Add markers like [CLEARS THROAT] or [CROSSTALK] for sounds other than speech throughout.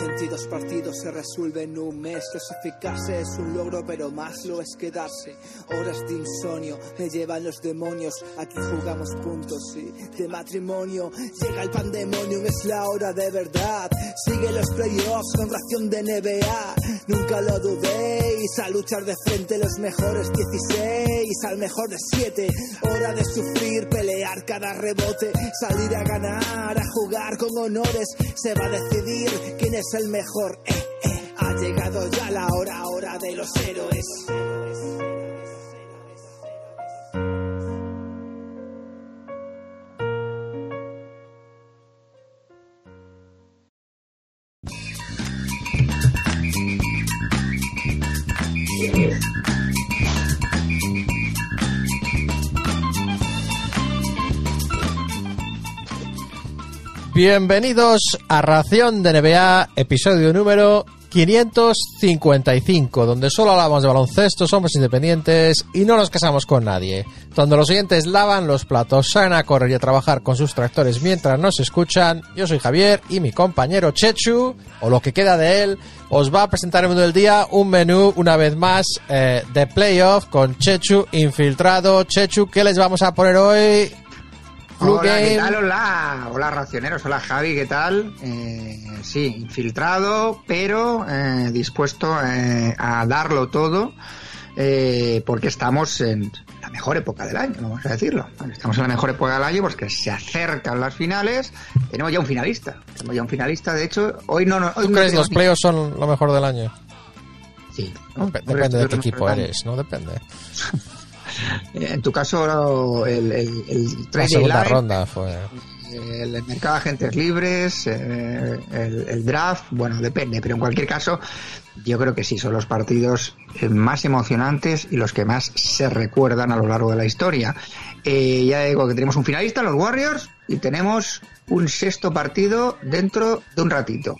82 partidos se resuelven en un mes. Clasificarse es un logro, pero más lo es quedarse. Horas de insomnio me llevan los demonios. Aquí jugamos puntos y de matrimonio. Llega el pandemonio, es la hora de verdad. Sigue los playoffs con ración de NBA. Nunca lo dudéis. A luchar de frente los mejores 16. Al mejor de 7. Hora de sufrir, pelear cada rebote. Salir a ganar, a jugar con honores. Se va a decidir quién es el mejor. Eh, eh. Ha llegado ya la hora, hora de los héroes. Bienvenidos a Ración de NBA, episodio número 555, donde solo hablamos de baloncesto, somos independientes y no nos casamos con nadie. Donde los oyentes lavan los platos, salen a correr y a trabajar con sus tractores mientras nos escuchan. Yo soy Javier y mi compañero Chechu, o lo que queda de él, os va a presentar el mundo del día un menú, una vez más, eh, de playoff con Chechu infiltrado. Chechu, ¿qué les vamos a poner hoy? Hola, ¿qué tal? Hola, hola racioneros, hola Javi, ¿qué tal? Eh, sí, infiltrado, pero eh, dispuesto eh, a darlo todo, eh, porque estamos en la mejor época del año, vamos a decirlo. Estamos en la mejor época del año porque se acercan las finales, tenemos ya un finalista, tenemos ya un finalista, de hecho, hoy no... no hoy ¿Tú no crees tenemos los playoffs son lo mejor del año? Sí. ¿no? Dep- Por Depende de que qué equipo eres, ¿no? Depende. [LAUGHS] Eh, En tu caso, el, el, el La segunda ronda fue. el mercado de agentes libres, eh, el, el draft, bueno, depende, pero en cualquier caso, yo creo que sí, son los partidos eh, más emocionantes y los que más se recuerdan a lo largo de la historia. Eh, ya digo que tenemos un finalista, los Warriors, y tenemos un sexto partido dentro de un ratito.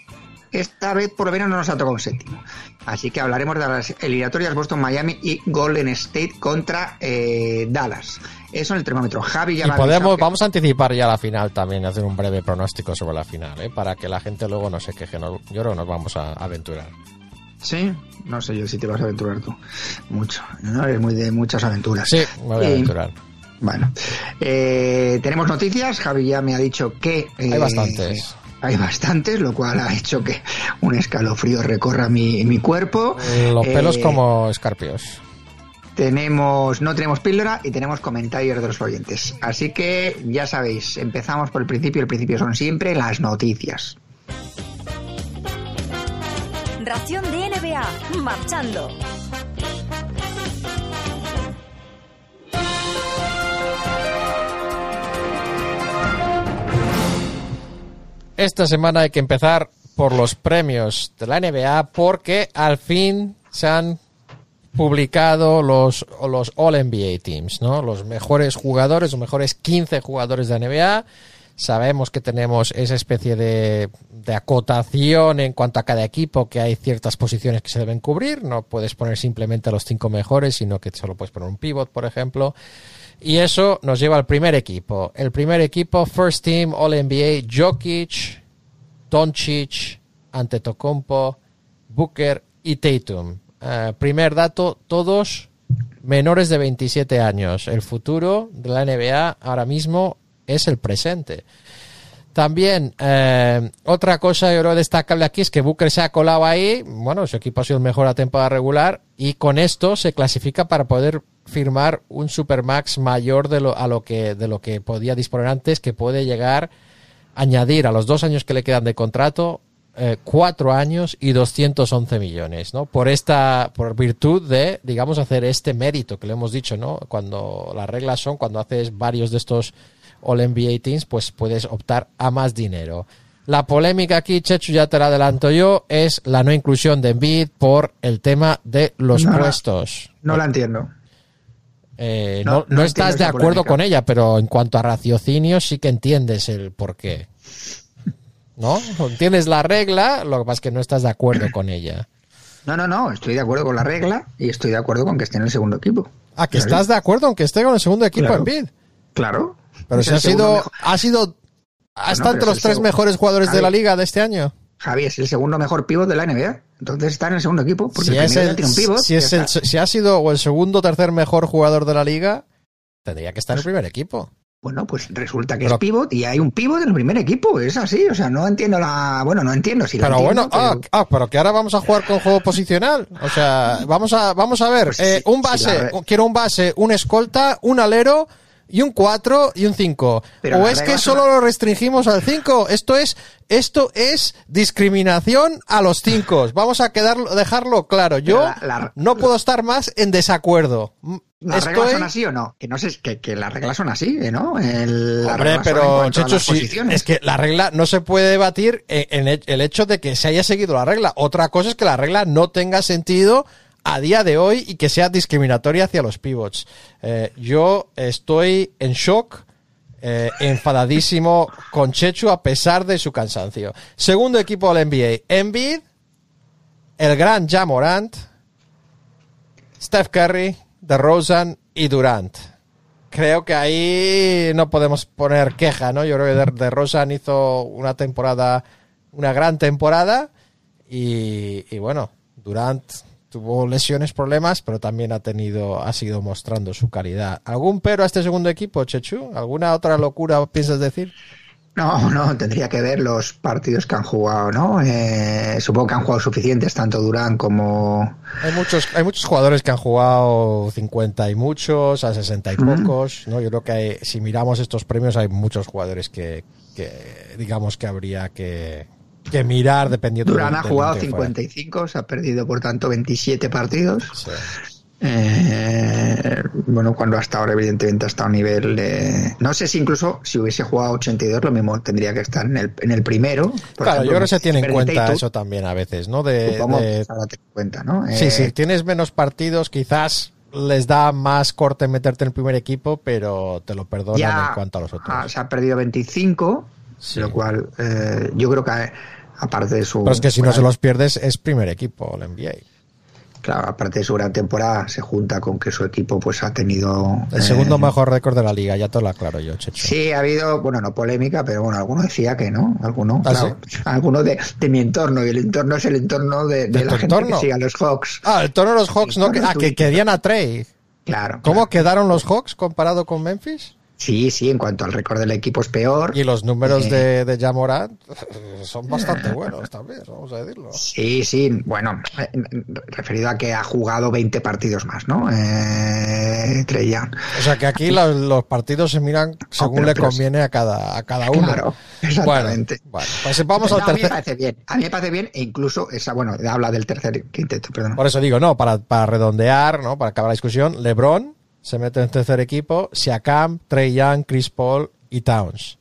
Esta vez por lo menos no nos ha tocado un séptimo. Así que hablaremos de las eliminatorias Boston, Miami y Golden State contra eh, Dallas. Eso en el termómetro. Javi ya Y podemos, que- vamos a anticipar ya la final también, hacer un breve pronóstico sobre la final, ¿eh? para que la gente luego no se queje. No- yo creo que nos vamos a aventurar. Sí, no sé yo si te vas a aventurar tú. Mucho. No eres muy de muchas aventuras. Sí, me voy a Y- aventurar. Bueno, eh, tenemos noticias. Javi ya me ha dicho que. eh, Hay bastantes. Hay bastantes, lo cual ha hecho que un escalofrío recorra mi, mi cuerpo. Los pelos Eh, como escarpios. Tenemos, no tenemos píldora y tenemos comentarios de los oyentes. Así que ya sabéis, empezamos por el principio. El principio son siempre las noticias. Ración de NBA, marchando. Esta semana hay que empezar por los premios de la NBA porque al fin se han publicado los, los All NBA Teams, ¿no? Los mejores jugadores, los mejores 15 jugadores de la NBA. Sabemos que tenemos esa especie de, de acotación en cuanto a cada equipo, que hay ciertas posiciones que se deben cubrir. No puedes poner simplemente a los cinco mejores, sino que solo puedes poner un pivot, por ejemplo. Y eso nos lleva al primer equipo. El primer equipo, First Team All NBA, Jokic, Doncic, Antetokounmpo, Booker y Tatum. Eh, primer dato, todos menores de 27 años. El futuro de la NBA ahora mismo es el presente. También, eh, otra cosa yo creo destacable aquí es que Booker se ha colado ahí. Bueno, su equipo ha sido el mejor a temporada regular y con esto se clasifica para poder firmar un supermax mayor de lo, a lo que, de lo que podía disponer antes, que puede llegar a añadir a los dos años que le quedan de contrato eh, cuatro años y 211 millones, ¿no? Por esta, por virtud de, digamos, hacer este mérito que le hemos dicho, ¿no? Cuando las reglas son, cuando haces varios de estos All NBA Teams, pues puedes optar a más dinero. La polémica aquí, Chechu, ya te la adelanto yo, es la no inclusión de Embiid por el tema de los No puestos. No la entiendo. Eh, no- no, estás de acuerdo polémica. con ella, pero en cuanto a raciocinio sí que entiendes el porqué. ¿No? Entiendes la regla, lo que pasa es que no estás de acuerdo con ella. No, no, no, estoy de acuerdo con la regla y estoy de acuerdo con que esté en el segundo equipo. Ah, que Claro. estás de acuerdo aunque esté con el segundo equipo Claro. en bid. Claro. Pero si ha sido, mejor- ha sido, ha no, estado pero entre los tres segundo. mejores jugadores de la liga de este año. Javi, es el segundo mejor pivot de la NBA. Entonces está en el segundo equipo. Porque Si, el es el- tiene un pivot. si, ya es el- está. si ha sido o el segundo o tercer mejor jugador de la liga, tendría que estar en el primer equipo. Bueno, pues resulta que Pero- es pivot y hay un pivot en el primer equipo. Es así. O sea, no entiendo la. Bueno, no entiendo si la Pero entiendo, bueno, ah, pero- ah, pero que ahora vamos a jugar con juego posicional. O sea, vamos a, vamos a ver, Pues eh, un base, la quiero un base, un escolta, un alero y un 4 y un 5. Pero O las es que solo lo restringimos al 5. Esto es, esto es discriminación a los 5. Vamos a quedarlo, dejarlo claro. Yo la- la- no puedo estar más en desacuerdo. ¿Las Estoy- reglas son así o no? Que no sé, que, que las reglas son así, ¿eh, ¿no? El, las Hombre, pero Checho, las sí, es que la regla no se puede debatir en, en el hecho de que se haya seguido la regla. Otra cosa es que la regla no tenga sentido a día de hoy y que sea discriminatoria hacia los pivots. Eh, yo estoy en shock, eh, enfadadísimo con Chechu a pesar de su cansancio. Segundo equipo del NBA, Embiid, el gran Jamorant, Steph Curry, DeRozan y Durant creo que ahí no podemos poner queja, ¿no? Yo creo que de, de Rosan hizo una temporada, una gran temporada y bueno, Durant tuvo lesiones, problemas, pero también ha tenido, ha seguido mostrando su calidad. ¿Algún pero a este segundo equipo, Chechu? ¿Alguna otra locura piensas decir? No, no, tendría que ver los partidos que han jugado, ¿no? Eh, supongo que han jugado suficientes, tanto Durán como... Hay muchos, hay muchos jugadores que han jugado 50 y muchos, a 60 y pocos, ¿no? Yo creo que hay- si miramos estos premios hay muchos jugadores que, que digamos que habría que, que mirar dependiendo Durán ha jugado que fuera. 55, se ha perdido por tanto 27 partidos. Sí. Eh, bueno, cuando hasta ahora evidentemente ha estado a nivel. No sé si incluso si hubiese jugado 82 lo mismo tendría que estar en el, en el primero. Por Claro, yo creo que se tiene en cuenta eso también a veces, ¿no? De, cuenta, ¿no? sí, Eh, sí, tienes menos partidos, quizás les da más corte meterte en el primer equipo, pero te lo perdonan ya en cuanto a los otros. ah, se ha perdido 25, Sí. lo cual eh, yo creo que aparte de su... Pero es que si no se los pierdes es primer equipo, el NBA. Claro, aparte de su gran temporada, se junta con que su equipo pues ha tenido... El eh, segundo mejor récord de la liga, ya te lo aclaro yo, Checho. Sí, ha habido, bueno, no polémica, pero bueno, alguno decía que no, alguno, ¿Ah, claro, [LAUGHS] alguno de, de mi entorno, y el entorno es el entorno de, de ¿De la gente entorno? que sigue a los Hawks. Ah, el tono de los Hawks, ¿no? Que, ah, que querían a Trey. Claro. ¿Cómo claro. quedaron los Hawks comparado con Memphis? Sí, sí, en cuanto al récord del equipo es peor. Y los números Eh. de, de Jamorant eh, son bastante buenos también, vamos a decirlo. Sí, sí, bueno, eh, referido a que ha jugado 20 partidos más, ¿no? Eh, Trey Young. O sea que aquí los, los partidos se miran según pero- le pero- conviene a cada, a cada uno. Claro, exactamente. Bueno, bueno, pues vamos No, al A mí me tercer. parece bien, a mí me parece bien, e incluso esa, bueno, habla del tercer quinteto, perdón. Por eso digo, no, para, para redondear, ¿no? Para acabar la discusión, LeBron se mete en tercer equipo, Siakam, Trey Young, Chris Paul y Towns.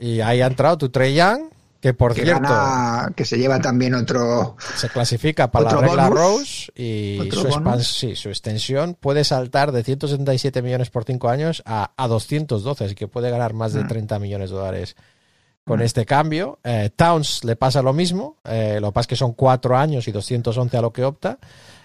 Y ahí ha entrado tu Trey Young, que por Que cierto gana, que se lleva también otro, se clasifica para la regla bonus. Rose y su, expans- sí, su extensión puede saltar de 177 millones por 5 años a, a 212, así que puede ganar más de Mm. 30 millones de dólares con este cambio. Eh, Towns le pasa lo mismo, eh, lo que pasa es que son 4 años y 211 a lo que opta.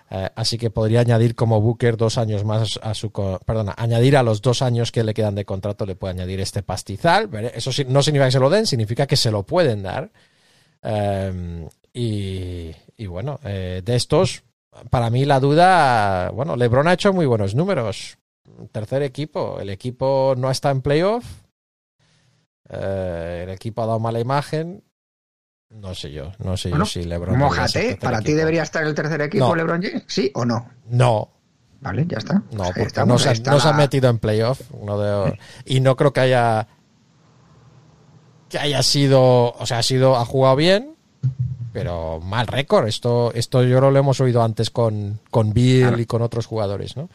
Eh, así que podría añadir como Booker dos años más a su. Perdona, añadir a los dos años que le quedan de contrato, le puede añadir este pastizal. Eso no significa que se lo den, significa que se lo pueden dar. Y, y bueno, eh, de estos, para mí la duda, bueno, LeBron ha hecho muy buenos números. Tercer equipo, el equipo no está en playoff, eh, el equipo ha dado mala imagen. No sé yo, no sé Bueno, yo si LeBron. Mójate, ¿para ti debería estar el tercer equipo No. LeBron James? ¿Sí o no? No, Vale, ya está. no, porque no se, ahí está no se ha metido en playoff. uno de- y no creo que haya. Que haya sido. O sea, ha sido. Ha jugado bien, pero mal récord. Esto, esto yo lo hemos oído antes con, con Bill Claro. y con otros jugadores, ¿no?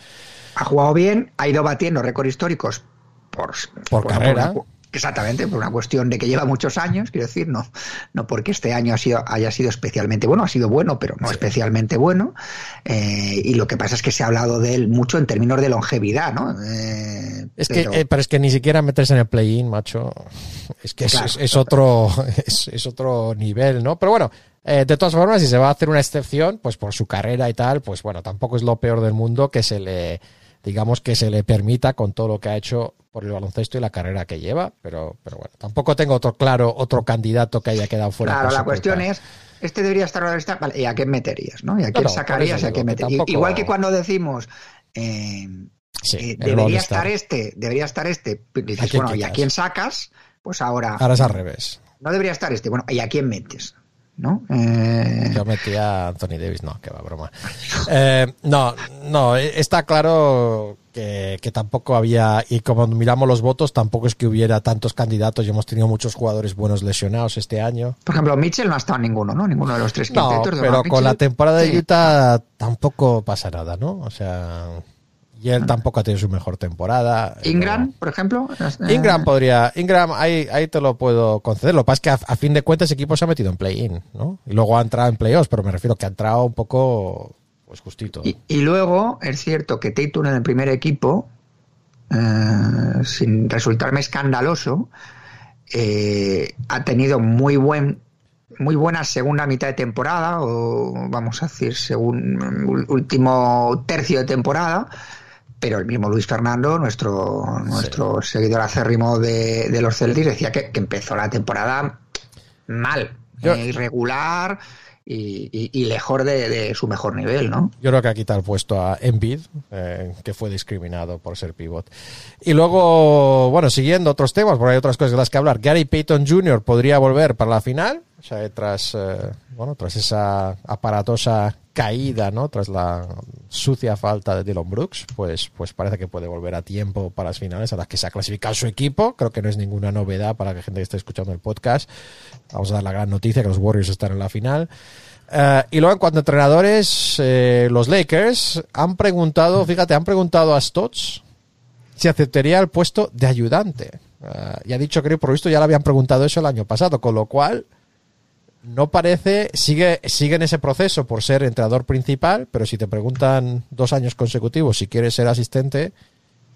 Ha jugado bien, ha ido batiendo récords históricos por, Por carrera. Exactamente, por una cuestión de que lleva muchos años, quiero decir, no, no porque este año ha sido, haya sido especialmente bueno, ha sido bueno, pero no especialmente bueno. eh, y lo que pasa es que se ha hablado de él mucho en términos de longevidad, ¿no? Eh, Es pero- que, eh, pero es que ni siquiera meterse en el play-in, macho. Es que es, Claro. es- es otro, [LAUGHS] es, es otro nivel, ¿no? Pero bueno, eh, de todas formas, si se va a hacer una excepción, pues por su carrera y tal, pues bueno, tampoco es lo peor del mundo que se le digamos que se le permita con todo lo que ha hecho por el baloncesto y la carrera que lleva, pero, pero bueno, tampoco tengo otro claro, otro candidato que haya quedado fuera. Claro, la cuestión es, este debería estar la lista, vale, ¿y a quién meterías? ¿no? ¿Y a quién sacarías y a quién meterías? Igual que cuando decimos, eh, eh, debería estar este, debería estar este, dices, bueno, ¿y a quién sacas? Pues ahora... Ahora es al revés. No debería estar este, bueno, ¿y a quién metes? ¿No? Eh... Yo metía a Anthony Davis, no, que va broma. Eh, no, no, está claro que, que, tampoco había, y como miramos los votos, tampoco es que hubiera tantos candidatos y hemos tenido muchos jugadores buenos lesionados este año. Por ejemplo, Mitchell no ha estado en ninguno, ¿no? Ninguno de los tres quintetos. No, pero con la temporada de Utah tampoco pasa nada, ¿no? O sea... Y él tampoco ha tenido su mejor temporada. Ingram, por ejemplo. Ingram podría. Ingram, ahí, ahí te lo puedo conceder. Lo que pasa es que a, fin de cuentas, ese equipo se ha metido en play-in, ¿no? Y luego ha entrado en playoffs, pero me refiero que ha entrado un poco. Pues justito. Y, luego, es cierto que Tatum en el primer equipo, eh, sin resultarme escandaloso, eh, ha tenido muy buen muy buena segunda mitad de temporada, o vamos a decir, según último tercio de temporada, pero el mismo Luis Fernando, nuestro, nuestro seguidor acérrimo de, de, los Celtics, decía que, empezó la temporada mal, eh, irregular y, lejos de, su mejor nivel, ¿no? Yo creo que ha quitado el puesto a Embiid, eh, que fue discriminado por ser pivot. Y luego, bueno, siguiendo otros temas, porque hay otras cosas de las que hablar. Gary Payton Jr. podría volver para la final, o sea, tras, eh, bueno, tras esa aparatosa caída, ¿no? Tras la sucia falta de Dylan Brooks, pues, pues parece que puede volver a tiempo para las finales a las que se ha clasificado su equipo. Creo que no es ninguna novedad para la gente que esté escuchando el podcast. Vamos a dar la gran noticia que los Warriors están en la final. Eh, y luego en cuanto a entrenadores, eh, los Lakers han preguntado, fíjate, han preguntado a Stotts si aceptaría el puesto de ayudante. Y ha dicho que por visto ya le habían preguntado eso el año pasado, con lo cual no parece, sigue, sigue en ese proceso por ser entrenador principal, pero si te preguntan dos años consecutivos si quieres ser asistente,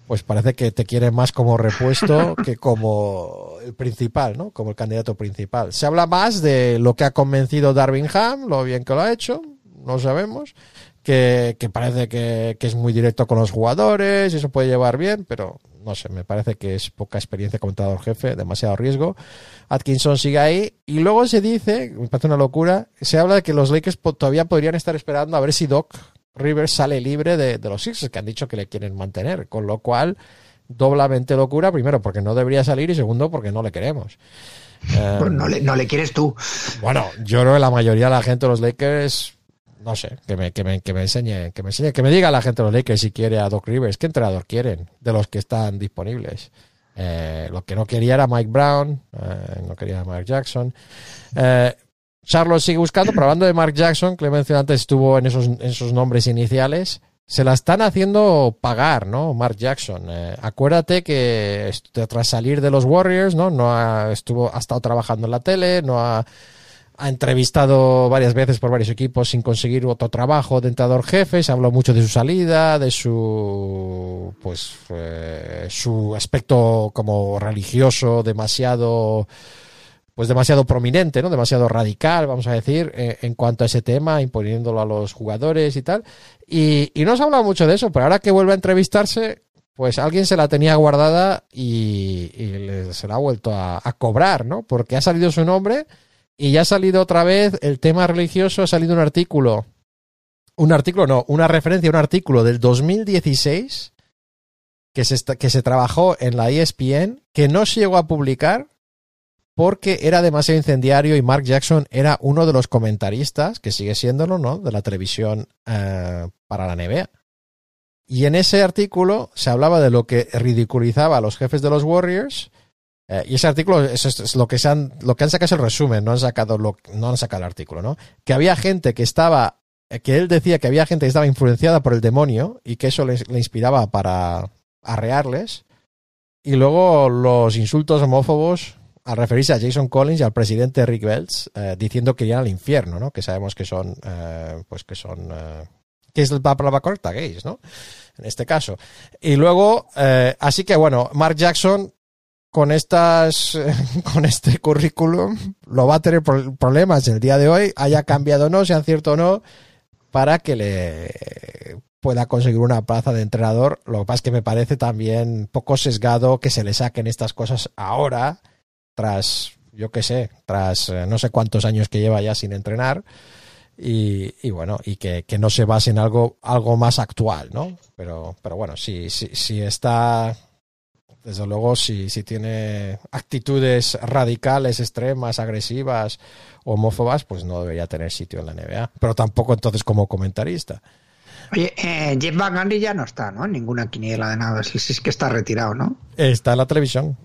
pues parece que te quiere más como repuesto [LAUGHS] que como el principal, ¿no? Como el candidato principal. Se habla más de lo que ha convencido Darwin Ham, lo bien que lo ha hecho, no sabemos, que, parece que, que, es muy directo con los jugadores y eso puede llevar bien, pero no sé, me parece que es poca experiencia como entrenador jefe, demasiado riesgo. Atkinson sigue ahí y luego se dice, me parece una locura, se habla de que los Lakers todavía podrían estar esperando a ver si Doc Rivers sale libre de, los Sixers, que han dicho que le quieren mantener, con lo cual doblamente locura, primero porque no debería salir y segundo porque no le queremos. No, le, no le quieres tú. Bueno, yo creo que la mayoría de la gente de los Lakers no sé, que me, que me, que me enseñe, que me enseñe, que me diga la gente de los Lakers si quiere a Doc Rivers, qué entrenador quieren de los que están disponibles. Eh, lo que no quería era Mike Brown, eh, no quería a Mark Jackson. Eh, Charles sigue buscando, pero hablando de Mark Jackson, que le mencioné antes, estuvo en esos, en esos nombres iniciales. Se la están haciendo pagar, ¿no? Mark Jackson. acuérdate que tras salir de los Warriors, ¿no? No ha, estuvo, ha estado trabajando en la tele, no ha ha entrevistado varias veces por varios equipos sin conseguir otro trabajo de entrenador jefe, se habló mucho de su salida, de su pues eh, su aspecto como religioso demasiado pues demasiado prominente, ¿no? Demasiado radical, vamos a decir, eh, en cuanto a ese tema, imponiéndolo a los jugadores y tal. Y, y no se ha hablado mucho de eso, pero ahora que vuelve a entrevistarse, pues alguien se la tenía guardada y, se la ha vuelto a, a, cobrar, ¿no? Porque ha salido su nombre y ya ha salido otra vez el tema religioso, ha salido un artículo, un artículo no, una referencia un artículo del 2016 que se, que se trabajó en la ESPN, que no se llegó a publicar porque era demasiado incendiario y Mark Jackson era uno de los comentaristas, que sigue siéndolo, ¿no?, de la televisión eh, para la NBA. Y en ese artículo se hablaba de lo que ridiculizaba a los jefes de los Warriors eh, y ese artículo es, lo que se han, lo que han sacado es el resumen, no han sacado lo, no han sacado el artículo, ¿no? Que había gente que estaba, eh, que él decía que había gente que estaba influenciada por el demonio y que eso le, inspiraba para arrearles. Y luego los insultos homófobos al referirse a Jason Collins y al presidente Rick Belts, eh, diciendo que irían al infierno, ¿no? Que sabemos que son, pues que son, que es la palabra correcta, gays, ¿no? En este caso. Y luego, así que bueno, Mark Jackson con estas [LAUGHS] con este currículum lo va a tener problemas el día de hoy, haya cambiado o no, sea cierto o no, para que le pueda conseguir una plaza de entrenador. Lo que pasa es que me parece también poco sesgado que se le saquen estas cosas ahora, tras, yo qué sé, tras eh, no sé cuántos años que lleva ya sin entrenar. Y, y bueno, y que, que, no se base en algo, algo más actual, ¿no? Pero, pero bueno, si, si, si está desde luego, si, si tiene actitudes radicales, extremas, agresivas, homófobas, pues no debería tener sitio en la NBA. Pero tampoco entonces como comentarista. Oye, eh, Jeff Van Gundy ya no está, ¿no? En ninguna quiniela de nada. Si es que está retirado, ¿no? Está en la televisión.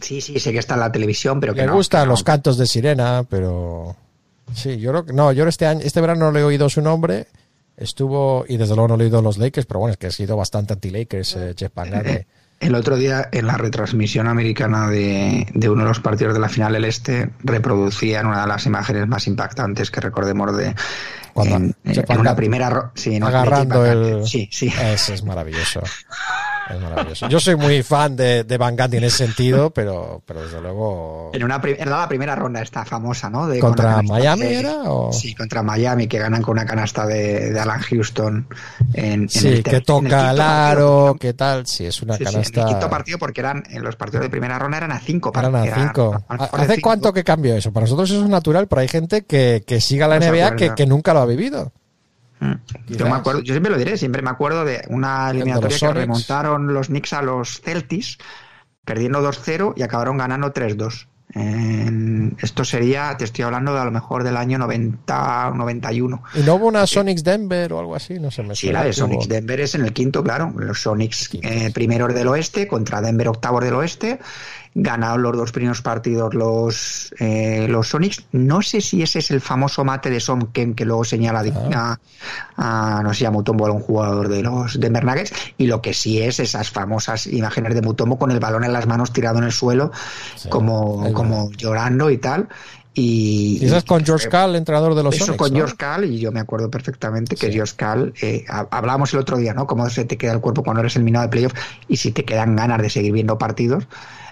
Sí, sí, sé que está en la televisión, pero que Me no, gustan que no. los cantos de sirena, pero sí, yo creo que no, yo este año, este verano no le he oído su nombre. Estuvo, y desde luego no le he oído los Lakers, pero bueno, es que ha sido bastante anti-Lakers, eh, Jeff Van Gundy. [LAUGHS] El otro día, en la retransmisión americana de, de, uno de los partidos de la final del Este, reproducían una de las imágenes más impactantes que recordemos de. Cuando en, en una primera. Sí, en agarrando el. Sí, sí. Ese es maravilloso. [LAUGHS] Es maravilloso. Yo soy muy fan de, de Van Gundy en ese sentido, pero, pero desde luego. En una era la primera ronda esta famosa, ¿no? De, ¿Contra Miami de, era? O... Sí, contra Miami, que ganan con una canasta de, de Alan Houston. En, sí, en el que toca el aro, qué tal. Sí, es una sí, canasta. Sí, en el quinto partido, porque eran en los partidos de primera ronda eran a cinco. Eran a cinco. ¿Hace cinco. cuánto que cambió eso? Para nosotros eso es natural, pero hay gente que, que siga la NBA que, que nunca lo ha vivido. Yo me acuerdo, yo siempre lo diré, siempre me acuerdo de una eliminatoria que remontaron los Knicks a los Celtics, perdiendo 2-0 y acabaron ganando 3-2. Eh, esto sería, te estoy hablando de a lo mejor del año 90, 91. ¿Y no hubo una Sonics Denver o algo así? No sé, me Sí, la de Sonics Denver es en el quinto, claro. Los Sonics eh, primeros del oeste contra Denver octavos del oeste. Ganaron los dos primeros partidos los, eh, los Sonics. No sé si ese es el famoso mate de Son Ken que luego señala ah. a, a, no sé, a Mutombo, un jugador de los Denver Nuggets. Y lo que sí es esas famosas imágenes de Mutombo con el balón en las manos tirado en el suelo, sí, como, como llorando y tal. Y, y, eso es con George Cal, entrenador de los Eso Sonics, con ¿no? George Cal, y yo me acuerdo perfectamente que sí. George Cal, eh, hablábamos el otro día, ¿no? Cómo se te queda el cuerpo cuando eres eliminado de playoff y si te quedan ganas de seguir viendo partidos.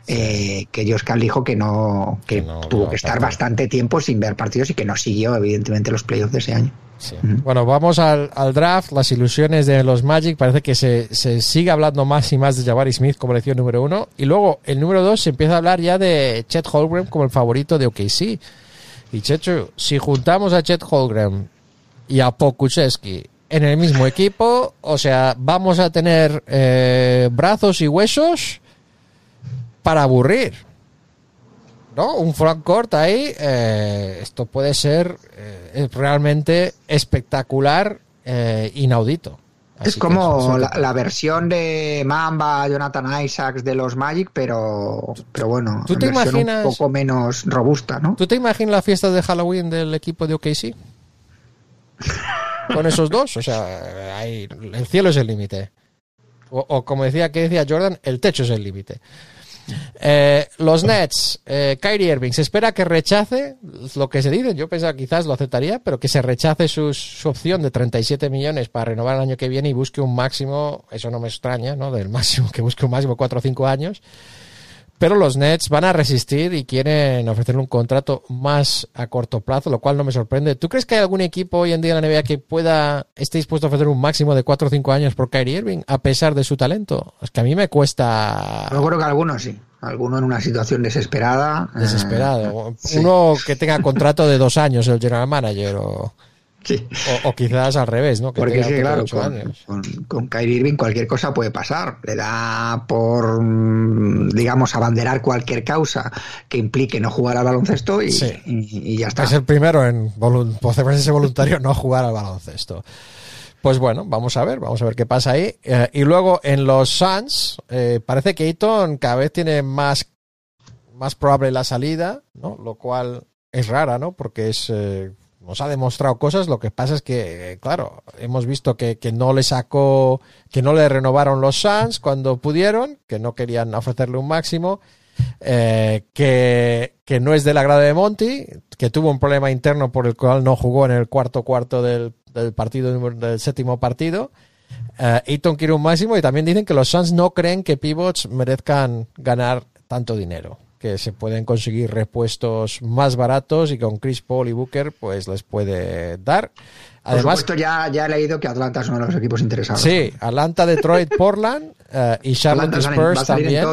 Eh, que Cal dijo que no, que, que no, tuvo no, que estar bastante tiempo sin ver partidos y que no siguió, evidentemente, los playoffs de ese año. Sí. Uh -huh. Bueno, vamos al, al, draft, las ilusiones de los Magic. Parece que se, se, sigue hablando más y más de Jabari Smith como elección número uno. Y luego, el número dos, se empieza a hablar ya de Chet Holmgren como el favorito de OKC. Y Checho, si juntamos a Chet Holmgren y a Pokuchevsky en el mismo equipo, o sea, vamos a tener eh, brazos y huesos para aburrir. ¿No? Un frontcourt ahí, eh, esto puede ser eh, realmente espectacular, eh, inaudito. Así es como la, la, versión de Mamba, Jonathan Isaacs de los Magic, pero, pero bueno, ¿Tú te imaginas, un poco menos robusta, ¿no? ¿Tú te imaginas la fiesta de Halloween del equipo de OKC? Con esos dos, o sea, ahí, el cielo es el límite. O, o, como decía que decía Jordan, el techo es el límite. Eh, los Nets, eh, Kyrie Irving, se espera que rechace lo que se dice. Yo pensaba quizás lo aceptaría, pero que se rechace su, su, opción de 37 millones para renovar el año que viene y busque un máximo. Eso no me extraña, ¿no? Del máximo, que busque un máximo 4 o 5 años. Pero los Nets van a resistir y quieren ofrecerle un contrato más a corto plazo, lo cual no me sorprende. ¿Tú crees que hay algún equipo hoy en día en la NBA que pueda esté dispuesto a ofrecer un máximo de 4 o 5 años por Kyrie Irving a pesar de su talento? Es que a mí me cuesta. Yo creo que algunos sí. Alguno en una situación desesperada. Desesperado. Eh, sí. Uno que tenga contrato de dos años, el general manager, o, sí. o, o, quizás al revés, ¿no? Que Porque sí, claro, con, con, con, Kyrie Irving cualquier cosa puede pasar. Le da por, mm, digamos, abanderar cualquier causa que implique no jugar al baloncesto y, sí. y, y ya está. Es el primero en ese voluntario no jugar al baloncesto. Pues bueno, vamos a ver, vamos a ver qué pasa ahí. Eh, y luego en los Suns, eh, parece que Eaton cada vez tiene más, más probable la salida, ¿no? Lo cual es rara, ¿no? Porque es, eh, nos ha demostrado cosas. Lo que pasa es que, claro, hemos visto que, que no le sacó, que no le renovaron los Suns cuando pudieron, que no querían ofrecerle un máximo. Eh, que, que, no es del agrado de Monty, que tuvo un problema interno por el cual no jugó en el cuarto cuarto del, del partido del séptimo partido. Uh, Eaton quiere un máximo y también dicen que los Suns no creen que pivots merezcan ganar tanto dinero. Que se pueden conseguir repuestos más baratos y con Chris Paul y Booker pues les puede dar. Además, Por ya, ya he leído que Atlanta es uno de los equipos interesados. Sí, Atlanta, Detroit, [LAUGHS] Portland eh, y Charlotte Spurs también.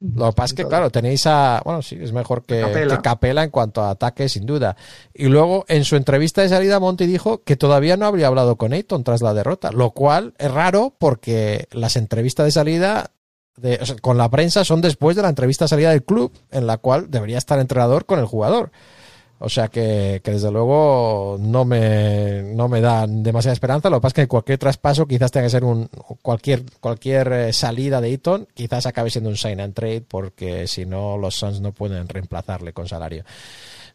Lo que pasa es que, claro, tenéis a. Bueno, sí, es mejor que Capela. en cuanto a ataque, sin duda. Y luego, en su entrevista de salida, Monty dijo que todavía no habría hablado con Ayton tras la derrota, lo cual es raro porque las entrevistas de salida de, con la prensa son después de la entrevista salida del club, en la cual debería estar entrenador con el jugador. O sea que, desde luego no me, no me da demasiada esperanza. Lo que pasa es que cualquier traspaso quizás tenga que ser un cualquier, cualquier eh, salida de Eaton, quizás acabe siendo un sign and trade porque si no los Suns no pueden reemplazarle con salario.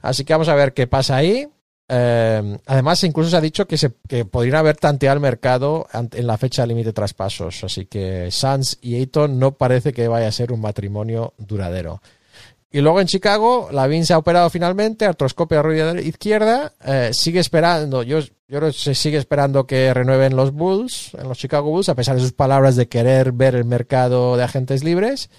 Así que vamos a ver qué pasa ahí. Eh, además, incluso se ha dicho que, se, que podrían haber tanteado el mercado en la fecha límite de traspasos. Así que Suns y Eaton no parece que vaya a ser un matrimonio duradero. Y luego en Chicago, Lavin se ha operado finalmente, artroscopia rodilla izquierda, eh, sigue esperando, yo, yo creo que se sigue esperando que renueven los Bulls, en los Chicago Bulls, a pesar de sus palabras de querer ver el mercado de agentes libres.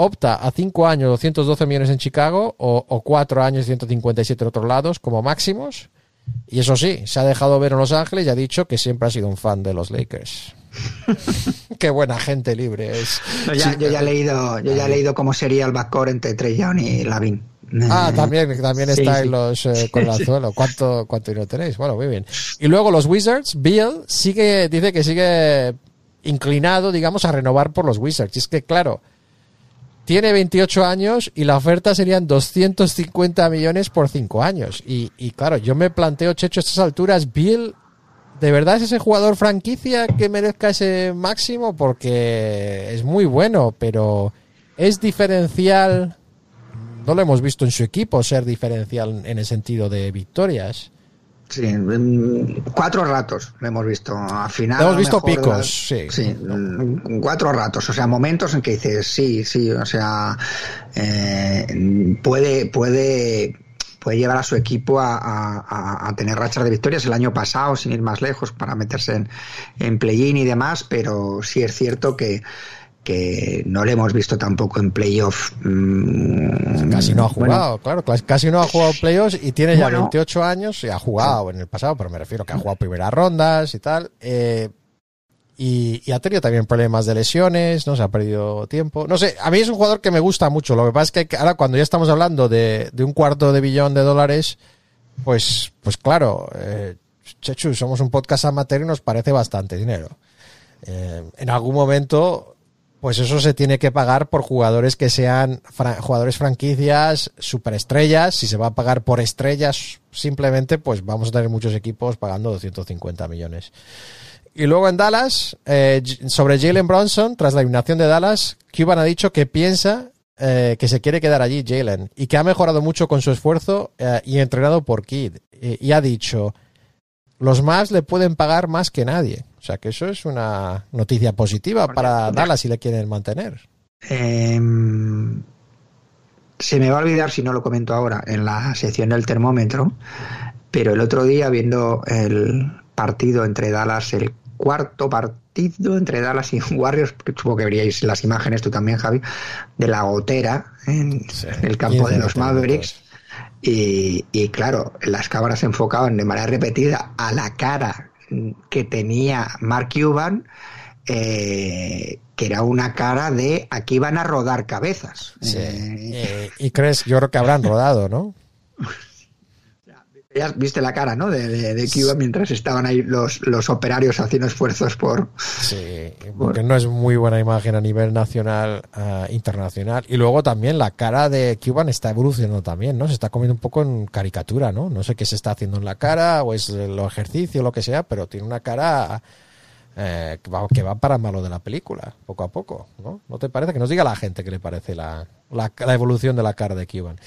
Opta a 5 años 212 millones en Chicago o, o 4 años 157 en otros lados como máximos. Y eso sí, se ha dejado ver en Los Ángeles y ha dicho que siempre ha sido un fan de los Lakers. [LAUGHS] Qué buena gente libre es. Yo ya, he leído, yo ya he leído cómo sería el backcourt entre Trey Young y Lavin. Ah, también, también está en los eh, con el anzuelo. [LAUGHS] ¿Cuánto, ¿Cuánto dinero tenéis? Bueno, muy bien. Y luego los Wizards, Bill sigue, dice que sigue inclinado, digamos, a renovar por los Wizards. Y es que, claro, tiene 28 años y la oferta serían 250 millones por 5 años. Y, y claro, yo me planteo, Checho, a estas alturas, Bill ¿De verdad es ese jugador franquicia que merezca ese máximo? Porque es muy bueno, pero es diferencial. No lo hemos visto en su equipo ser diferencial en el sentido de victorias. Sí, cuatro ratos lo hemos visto. Al final. hemos visto picos, sí. Sí, cuatro ratos. O sea, momentos en que dices, sí, sí, o sea, eh, puede, puede puede llevar a su equipo a, tener rachas de victorias el año pasado, sin ir más lejos, para meterse en, play-in y demás, pero sí es cierto que, que no le hemos visto tampoco en playoff. Mm, casi no ha jugado, claro, casi no ha jugado playoffs y tiene ya 28 años y ha jugado en el pasado, pero me refiero que ha jugado primeras rondas y tal. Eh, y, ha tenido también problemas de lesiones, no se ha perdido tiempo. No sé, a mí es un jugador que me gusta mucho. Lo que pasa es que ahora cuando ya estamos hablando de, un cuarto de billón de dólares, pues, pues claro, eh, Chechu, somos un podcast amateur y nos parece bastante dinero. Eh, en algún momento, pues eso se tiene que pagar por jugadores que sean jugadores franquicias, superestrellas. Si se va a pagar por estrellas, simplemente, pues vamos a tener muchos equipos pagando 250 millones. Y luego en Dallas, eh, sobre Jalen Bronson, tras la eliminación de Dallas, Cuban ha dicho que piensa eh, que se quiere quedar allí Jalen y que ha mejorado mucho con su esfuerzo eh, y entrenado por Kid. y ha dicho, los más le pueden pagar más que nadie. O sea que eso es una noticia positiva para Dallas si le quieren mantener. Em, se me va a olvidar si no lo comento ahora en la sección del termómetro, pero el otro día viendo el partido entre Dallas, el cuarto partido entre Dallas y [LAUGHS] Warriors, supongo que veríais las imágenes tú también, Javi, de la gotera en el campo de los Mavericks. Y, claro, las cámaras se enfocaban de manera repetida a la cara que tenía Mark Cuban, eh, que era una cara de aquí van a rodar cabezas. Eh, eh, y crees, yo creo que habrán rodado, ¿no? Ya viste la cara, ¿no? De, de, Cuba mientras estaban ahí los, los operarios haciendo esfuerzos por. Sí, porque no es muy buena imagen a nivel nacional, uh, internacional. Y luego también la cara de Cuban está evolucionando también, ¿no? Se está comiendo un poco en caricatura, ¿no? No sé qué se está haciendo en la cara o es lo ejercicio lo que sea, pero tiene una cara. Eh, que, va, que, va, para malo de la película, poco a poco, ¿no? ¿No te parece? Que nos diga la gente que le parece la, la, la evolución de la cara de Cuban.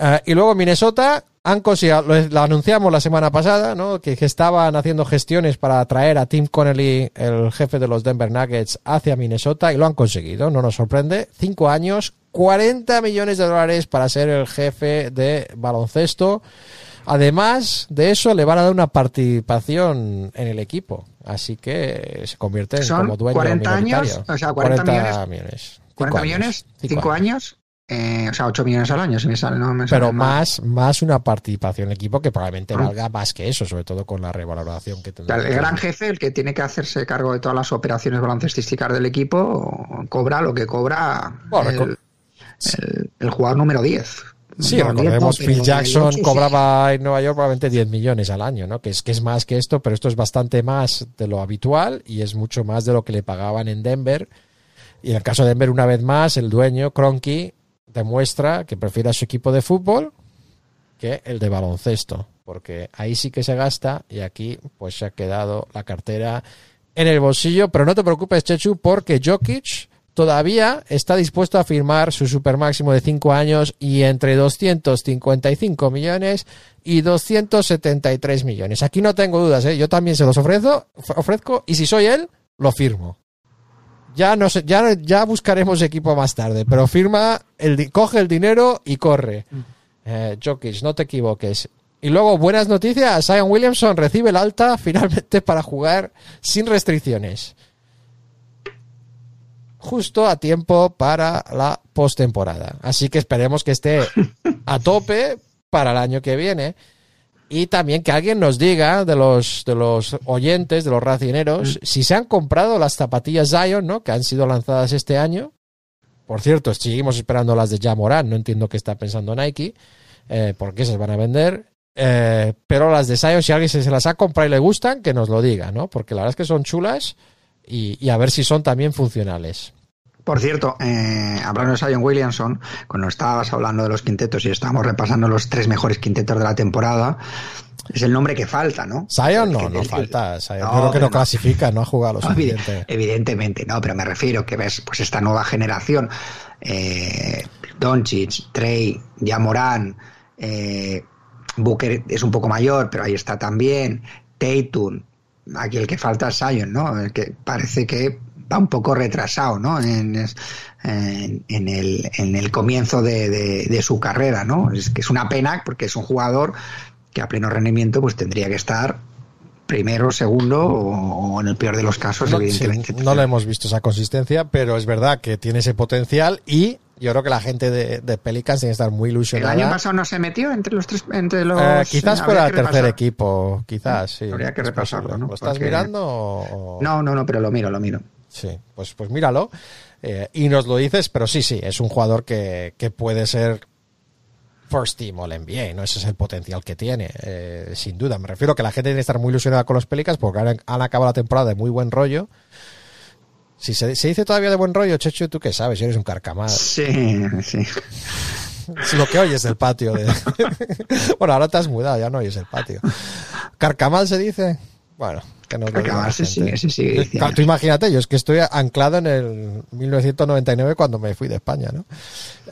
Uh, y luego Minnesota, han lo, anunciamos la semana pasada, ¿no? Que, estaban haciendo gestiones para traer a Tim Connelly, el jefe de los Denver Nuggets, hacia Minnesota y lo han conseguido, no nos sorprende. Cinco años, 40 millones de dólares para ser el jefe de baloncesto. Además de eso, le van a dar una participación en el equipo. Así que se convierte en como dueño 40 años, o sea, 40, millones. 40 millones, 5 años. Eh, o sea, 8 millones al año, si me sale, no me sale Pero mal. más, más una participación en el equipo que probablemente valga más que eso, sobre todo con la revaloración que O sea, tendrá. el gran jefe, el que tiene que hacerse cargo de todas las operaciones baloncestísticas del equipo, cobra lo que cobra Bueno, el, reco- el- el jugador número 10. Sí, No, 10 no, recordemos, Phil Jackson sí. cobraba en Nueva York probablemente 10 millones al año, ¿no? Que es, que es más que esto, pero esto es bastante más de lo habitual y es mucho más de lo que le pagaban en Denver. Y en el caso de Denver, una vez más, el dueño, Cronky, demuestra que prefiere a su equipo de fútbol que el de baloncesto, porque ahí sí que se gasta y aquí pues se ha quedado la cartera en el bolsillo, pero no te preocupes, Chechu, porque Jokic todavía está dispuesto a firmar su super máximo de 5 años y entre 255 millones y 273 millones. Aquí no tengo dudas, ¿eh? yo también se los ofrezco, ofrezco y si soy él, lo firmo. Ya, no sé, ya, ya buscaremos equipo más tarde, pero firma, el, coge el dinero y corre. Eh, Jokic, no te equivoques. Y luego, buenas noticias, Zion Williamson recibe el alta [LAUGHS] finalmente para jugar sin restricciones. Justo a tiempo para la postemporada. Así que esperemos que esté a tope para el año que viene. Y también que alguien nos diga de los, de los oyentes, de los racineros, si se han comprado las zapatillas Zion, ¿no? Que han sido lanzadas este año. Por cierto, seguimos esperando las de Jamoran. No entiendo qué está pensando Nike. Eh, porque esas van a vender. Eh, pero las de Zion, si alguien se, las ha comprado y le gustan, que nos lo diga, ¿no? Porque la verdad es que son chulas y, y a ver si son también funcionales. Por cierto, eh, hablando de Zion Williamson, cuando estabas hablando de los quintetos y estábamos repasando los tres mejores quintetos de la temporada, es el nombre que falta, ¿no? Zion El no, que- no el falta. Zion, No, yo creo que no no. clasifica, no ha jugado lo [LAUGHS] suficiente. evidentemente, no, pero me refiero que ves pues esta nueva generación, eh, Doncic, Trey, Jamoran, eh, Booker es un poco mayor, pero ahí está también, Tatum, aquí el que falta es Zion, ¿no? El que parece que va un poco retrasado, ¿no? En, en, en el, en el comienzo de, de- de su carrera, ¿no? Es que es una pena porque es un jugador que a pleno rendimiento pues tendría que estar primero, segundo o, o en el peor de los casos, No, evidentemente. sí, no le hemos visto esa consistencia, pero es verdad que tiene ese potencial y yo creo que la gente de, de Pelicans tiene que estar muy El ilusionada. año pasado no se metió entre los tres, entre los. Eh, quizás habría fuera el tercer equipo, quizás, sí. Habría que repasarlo. ¿no? ¿Lo estás Porque- mirando o...? No, no, no, pero lo miro, lo miro. Sí, pues, pues míralo eh, y nos lo dices, pero sí, sí, es un jugador que, que puede ser first team o el NBA, ¿no? Ese es el potencial que tiene, eh, sin duda. Me refiero que la gente tiene que estar muy ilusionada con los Pelicans porque han, han acabado la temporada de muy buen rollo. Si se, se dice todavía de buen rollo, Checho, ¿tú qué sabes? Eres un carcamal. Sí, sí. Es lo que oyes del patio. De... [LAUGHS] bueno, ahora te has mudado, ya no oyes el patio. ¿Carcamal se dice? Bueno, que nos lo la se gente. sigue, se sigue Yo- diciendo. Tú imagínate, yo es que estoy anclado en el 1999 cuando me fui de España, ¿no?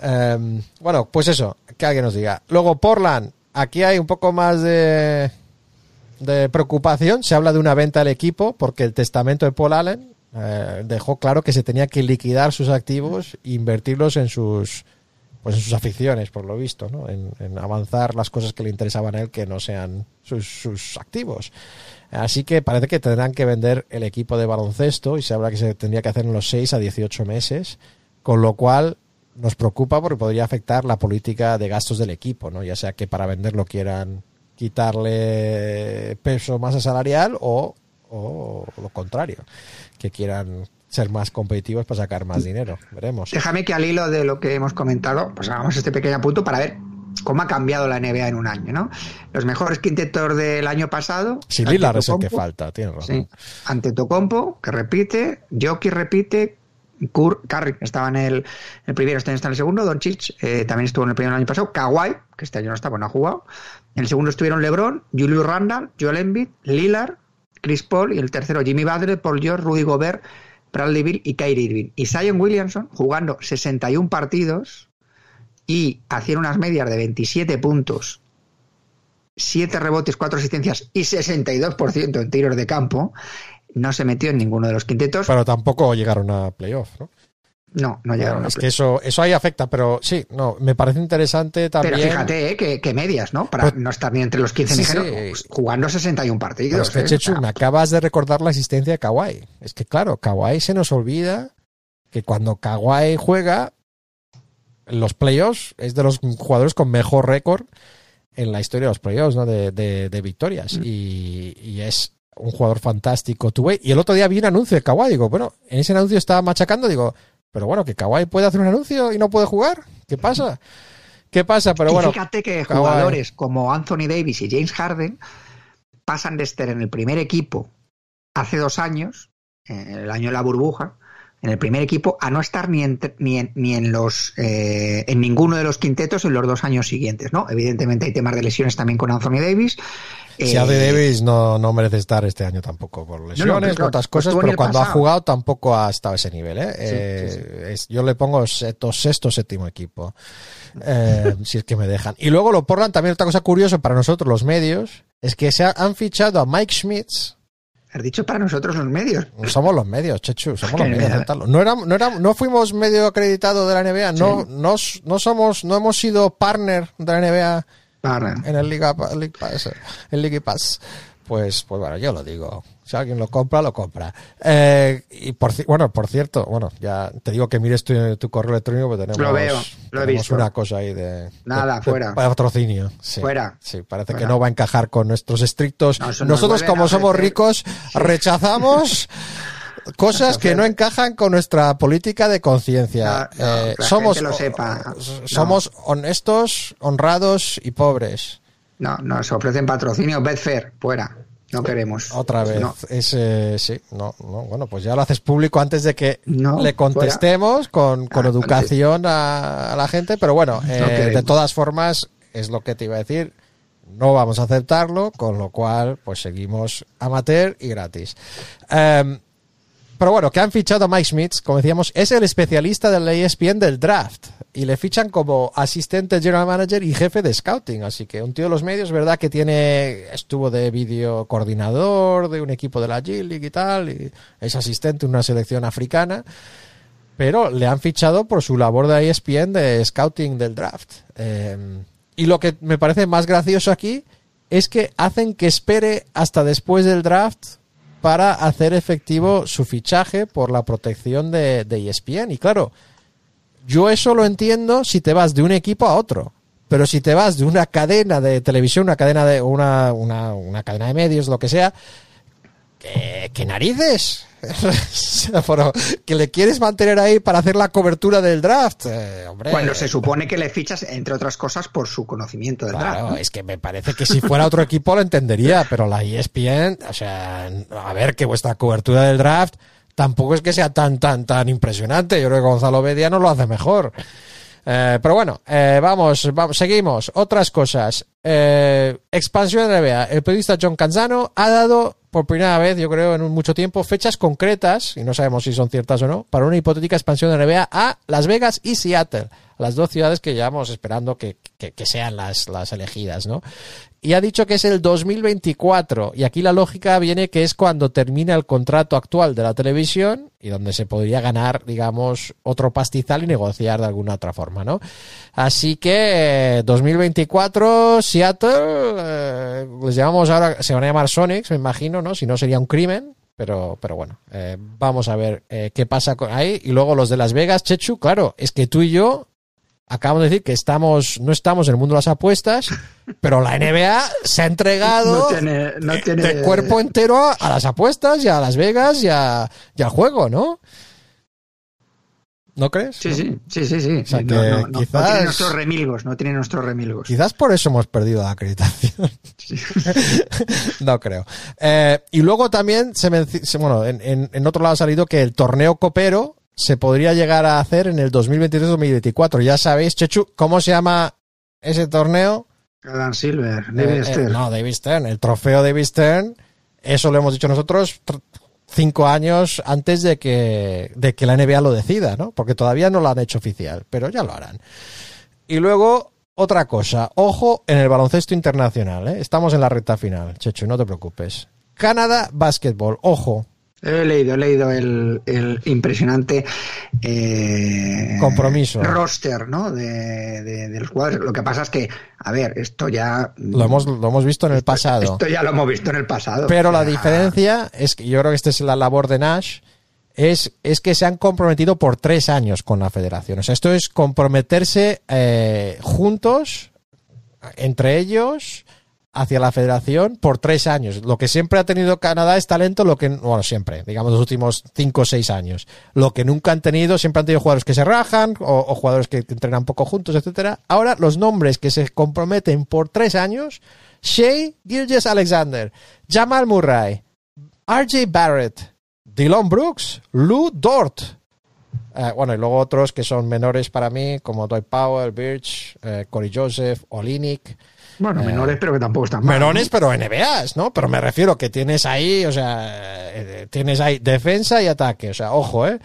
Em, bueno, pues eso, que alguien nos diga. Luego, Portland, aquí hay un poco más de, de preocupación. Se habla de una venta del equipo porque el testamento de Paul Allen eh, dejó claro que se tenía que liquidar sus activos e invertirlos en sus pues en sus aficiones, por lo visto, ¿no? En, en avanzar las cosas que le interesaban a él que no sean sus, sus activos. Así que parece que tendrán que vender el equipo de baloncesto y se habla que se tendría que hacer en los 6 a 18 meses, con lo cual nos preocupa porque podría afectar la política de gastos del equipo, ¿no? Ya sea que para venderlo quieran quitarle peso masa salarial o, o lo contrario, que quieran ser más competitivos para sacar más dinero. Veremos. Déjame que al hilo de lo que hemos comentado, pues hagamos este pequeño punto para ver cómo ha cambiado la NBA en un año, ¿no? Los mejores quintetos del año pasado. Si Lillard es el que falta, tiene razón. Sí. Ante Tocompo, que repite, Jokic repite, Curry, que estaba en el, el primero, este año está en el segundo, Doncic eh, también estuvo en el primero el año pasado, Kawhi, que este año no está, pues no ha jugado. En el segundo estuvieron LeBron, Julius Randall, Joel Embiid, Lillard, Chris Paul y el tercero Jimmy Butler, Paul George, Rudy Gobert, Bradley Beal y Kyrie Irving. Y Zion Williamson jugando 61 partidos y haciendo unas medias de 27 puntos, 7 rebotes, 4 asistencias y 62% en tiros de campo, no se metió en ninguno de los quintetos. Pero tampoco llegaron a playoff, ¿no? No, no llegaron a es que eso, eso ahí afecta, pero sí, no, me parece interesante también. Pero fíjate, eh, que, que medias, ¿no? Para Pero- no estar ni entre los 15 Sí, ni sí. pues, jugando 61 Pero partidos. es que, eh, Chechu, me acabas de recordar la existencia de Kawhi. Es que, claro, Kawhi se nos olvida que cuando Kawhi juega, en los playoffs es de los jugadores con mejor récord en la historia de los playoffs, ¿no? De, de, de victorias. Y, y es un jugador fantástico. Tuve, y el otro día vi un anuncio de Kawhi. Digo, bueno, en ese anuncio estaba machacando. Digo, pero bueno, que Kawhi puede hacer un anuncio y no puede jugar. ¿Qué pasa? ¿Qué pasa? Pero Y bueno, fíjate que Kawhi. jugadores como Anthony Davis y James Harden pasan de estar en el primer equipo hace dos años, el año de la burbuja, en el primer equipo, a no estar ni en, ni en, ni en los eh, en ninguno de los quintetos en los dos años siguientes, ¿no? Evidentemente hay temas de lesiones también con Anthony Davis. si Eh, Anthony Davis no, no merece estar este año tampoco por lesiones, claro, otras cosas, pero cuando ha jugado tampoco ha estado a ese nivel. ¿eh? Sí, Eh, sí, sí. es- yo le pongo sexto, sexto séptimo equipo, eh, [LAUGHS] si es que me dejan. Y luego lo Portland, también otra cosa curiosa para nosotros los medios, es que se ha- han fichado a Mike Schmitz, Has dicho para nosotros los medios. Somos los medios, Chechu, somos los medios. No, no, no fuimos medio acreditado de la NBA, no, no, no somos, no hemos sido partner de la NBA en el Liga, League Pass, el League Pass. Pues, pues bueno, yo lo digo. Si alguien lo compra, lo compra. Eh, y por, bueno, por cierto, bueno, ya te digo que mires tu, tu correo electrónico, porque tenemos, Lo veo, lo he tenemos visto. una cosa ahí de, Nada, de- de fuera. patrocinio. Sí, Fuera. Sí, parece que no va a encajar con nuestros estrictos. No, Nosotros, como somos ricos, rechazamos [LAUGHS] cosas que no encajan con nuestra política de conciencia. No, no, Eh, que somos, lo sepa. somos honestos, honrados y pobres. No, nos ofrecen patrocinio, Betfair, fuera. No queremos. Otra vez. No. Es, eh, sí, no, no, bueno, pues ya lo haces público antes de que No, le contestemos con, con Ah, educación a, a la gente, pero bueno, eh, de todas formas, es lo que te iba a decir. No vamos a aceptarlo, con lo cual, pues seguimos amateur y gratis. Em, pero bueno, que han fichado a Mike Schmitz, como decíamos, es el especialista del ESPN del draft. Y le fichan como asistente general manager y jefe de scouting. Así que un tío de los medios, ¿verdad? Que tiene, estuvo de vídeo coordinador de un equipo de la G League y tal. Y es asistente en una selección africana. Pero le han fichado por su labor de ESPN de scouting del draft. Eh, y lo que me parece más gracioso aquí es que hacen que espere hasta después del draft para hacer efectivo su fichaje por la protección de, de ESPN. Y claro, yo eso lo entiendo si te vas de un equipo a otro. Pero si te vas de una cadena de televisión, una cadena de una, una, una cadena de medios, lo que sea, ¿qué, qué narices? [LAUGHS] Que le quieres mantener ahí para hacer la cobertura del draft, Eh, hombre. Cuando se supone que le fichas, entre otras cosas, por su conocimiento del draft. Claro, ¿no? es que me parece que si fuera otro equipo lo entendería, pero la ESPN, o sea, a ver que vuestra cobertura del draft tampoco es que sea tan, tan, tan impresionante. Yo creo que Gonzalo Bedia no lo hace mejor. Eh, pero bueno, eh, vamos, vamos, seguimos. Otras cosas. Eh, expansión de NBA. El periodista John Canzano ha dado por primera vez, yo creo, en mucho tiempo, fechas concretas, y no sabemos si son ciertas o no, para una hipotética expansión de NBA a Las Vegas y Seattle, las dos ciudades que llevamos esperando que, que- que sean las, las elegidas, ¿no? Y ha dicho que es el 2024, y aquí la lógica viene que es cuando termina el contrato actual de la televisión y donde se podría ganar, digamos, otro pastizal y negociar de alguna otra forma, ¿no? Así que eh, 2024, Seattle, eh, les llamamos ahora, se van a llamar Sonics, me imagino, ¿no? Si no sería un crimen, pero, pero bueno, eh, vamos a ver eh, qué pasa con ahí. Y luego los de Las Vegas, Chechu, claro, es que tú y yo acabamos de decir que estamos, no estamos en el mundo de las apuestas, [LAUGHS] pero la NBA se ha entregado No tiene, no de- tiene de cuerpo entero a, a las apuestas y a Las Vegas y, a- y al juego, ¿no? ¿No crees? Sí, sí, sí, sí, sí. sea Sí, que no, tiene nuestros remilgos, no tiene nuestros remilgos. Quizás por eso hemos perdido la acreditación. [LAUGHS] no creo. Eh, y luego también se, bueno, en, en- en otro lado ha salido que el torneo copero se podría llegar a hacer en el 2023-2024. Ya sabéis, Chechu, ¿cómo se llama ese torneo? Adam Silver, David Eh, eh, Stern. no, David Stern, el trofeo David Stern. Eso lo hemos dicho nosotros tr- cinco años antes de que, de que la NBA lo decida, ¿no? Porque todavía no lo han hecho oficial, pero ya lo harán. Y luego, otra cosa. Ojo en el baloncesto internacional, ¿eh? Estamos en la recta final, Chechu, no te preocupes. Canadá Basketball, ojo. He leído, he leído el, el impresionante eh, Compromiso. roster ¿no? de, de, de los jugadores. Lo que pasa es que, a ver, esto ya. Lo hemos, lo hemos visto en el pasado. Esto ya lo hemos visto en el pasado. Pero la sea, diferencia es que yo creo que esta es la labor de Nash, es, es que se han comprometido por tres años con la federación. O sea, esto es comprometerse eh, juntos, entre ellos, hacia la federación por tres años. Lo que siempre ha tenido Canadá es talento, lo que, bueno, siempre, digamos los últimos cinco o seis años. Lo que nunca han tenido, siempre han tenido jugadores que se rajan o, jugadores que entrenan poco juntos, etcétera. Ahora los nombres que se comprometen por tres años, Shea Gilgis Alexander, Jamal Murray, RJ Barrett, Dylan Brooks, Lou Dort. Eh, bueno, y luego otros que son menores para mí, como Dwight Powell, Birch, eh, Corey Joseph, Olinik. Bueno, menores, pero que tampoco están mal. Menores, pero NBAs, ¿no? Pero me refiero que tienes ahí, o sea, eh, tienes ahí defensa y ataque. O sea, ojo, ¿eh?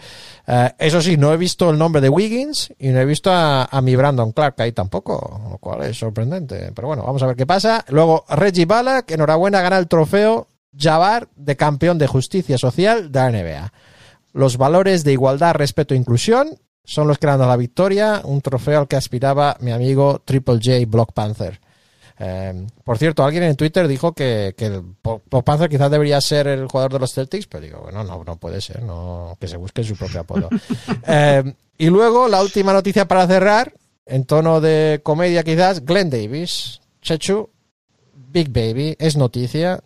Eh, eso sí, no he visto el nombre de Wiggins y no he visto a, a mi Brandon Clark ahí tampoco, lo cual es sorprendente. Pero bueno, vamos a ver qué pasa. Luego, Reggie Balak, enhorabuena, gana el trofeo Jabbar de campeón de justicia social de la NBA. Los valores de igualdad, respeto e inclusión son los que dan la victoria, un trofeo al que aspiraba mi amigo Triple J Block Panther. Eh, por cierto, alguien en Twitter dijo que, que el Po- Block Panther quizás debería ser el jugador de los Celtics, pero digo, bueno, no, no puede ser, no, que se busque su propio apodo. [LAUGHS] Eh, y luego, la última noticia para cerrar, en tono de comedia quizás, Glenn Davis, Chechu, Big Baby, es noticia.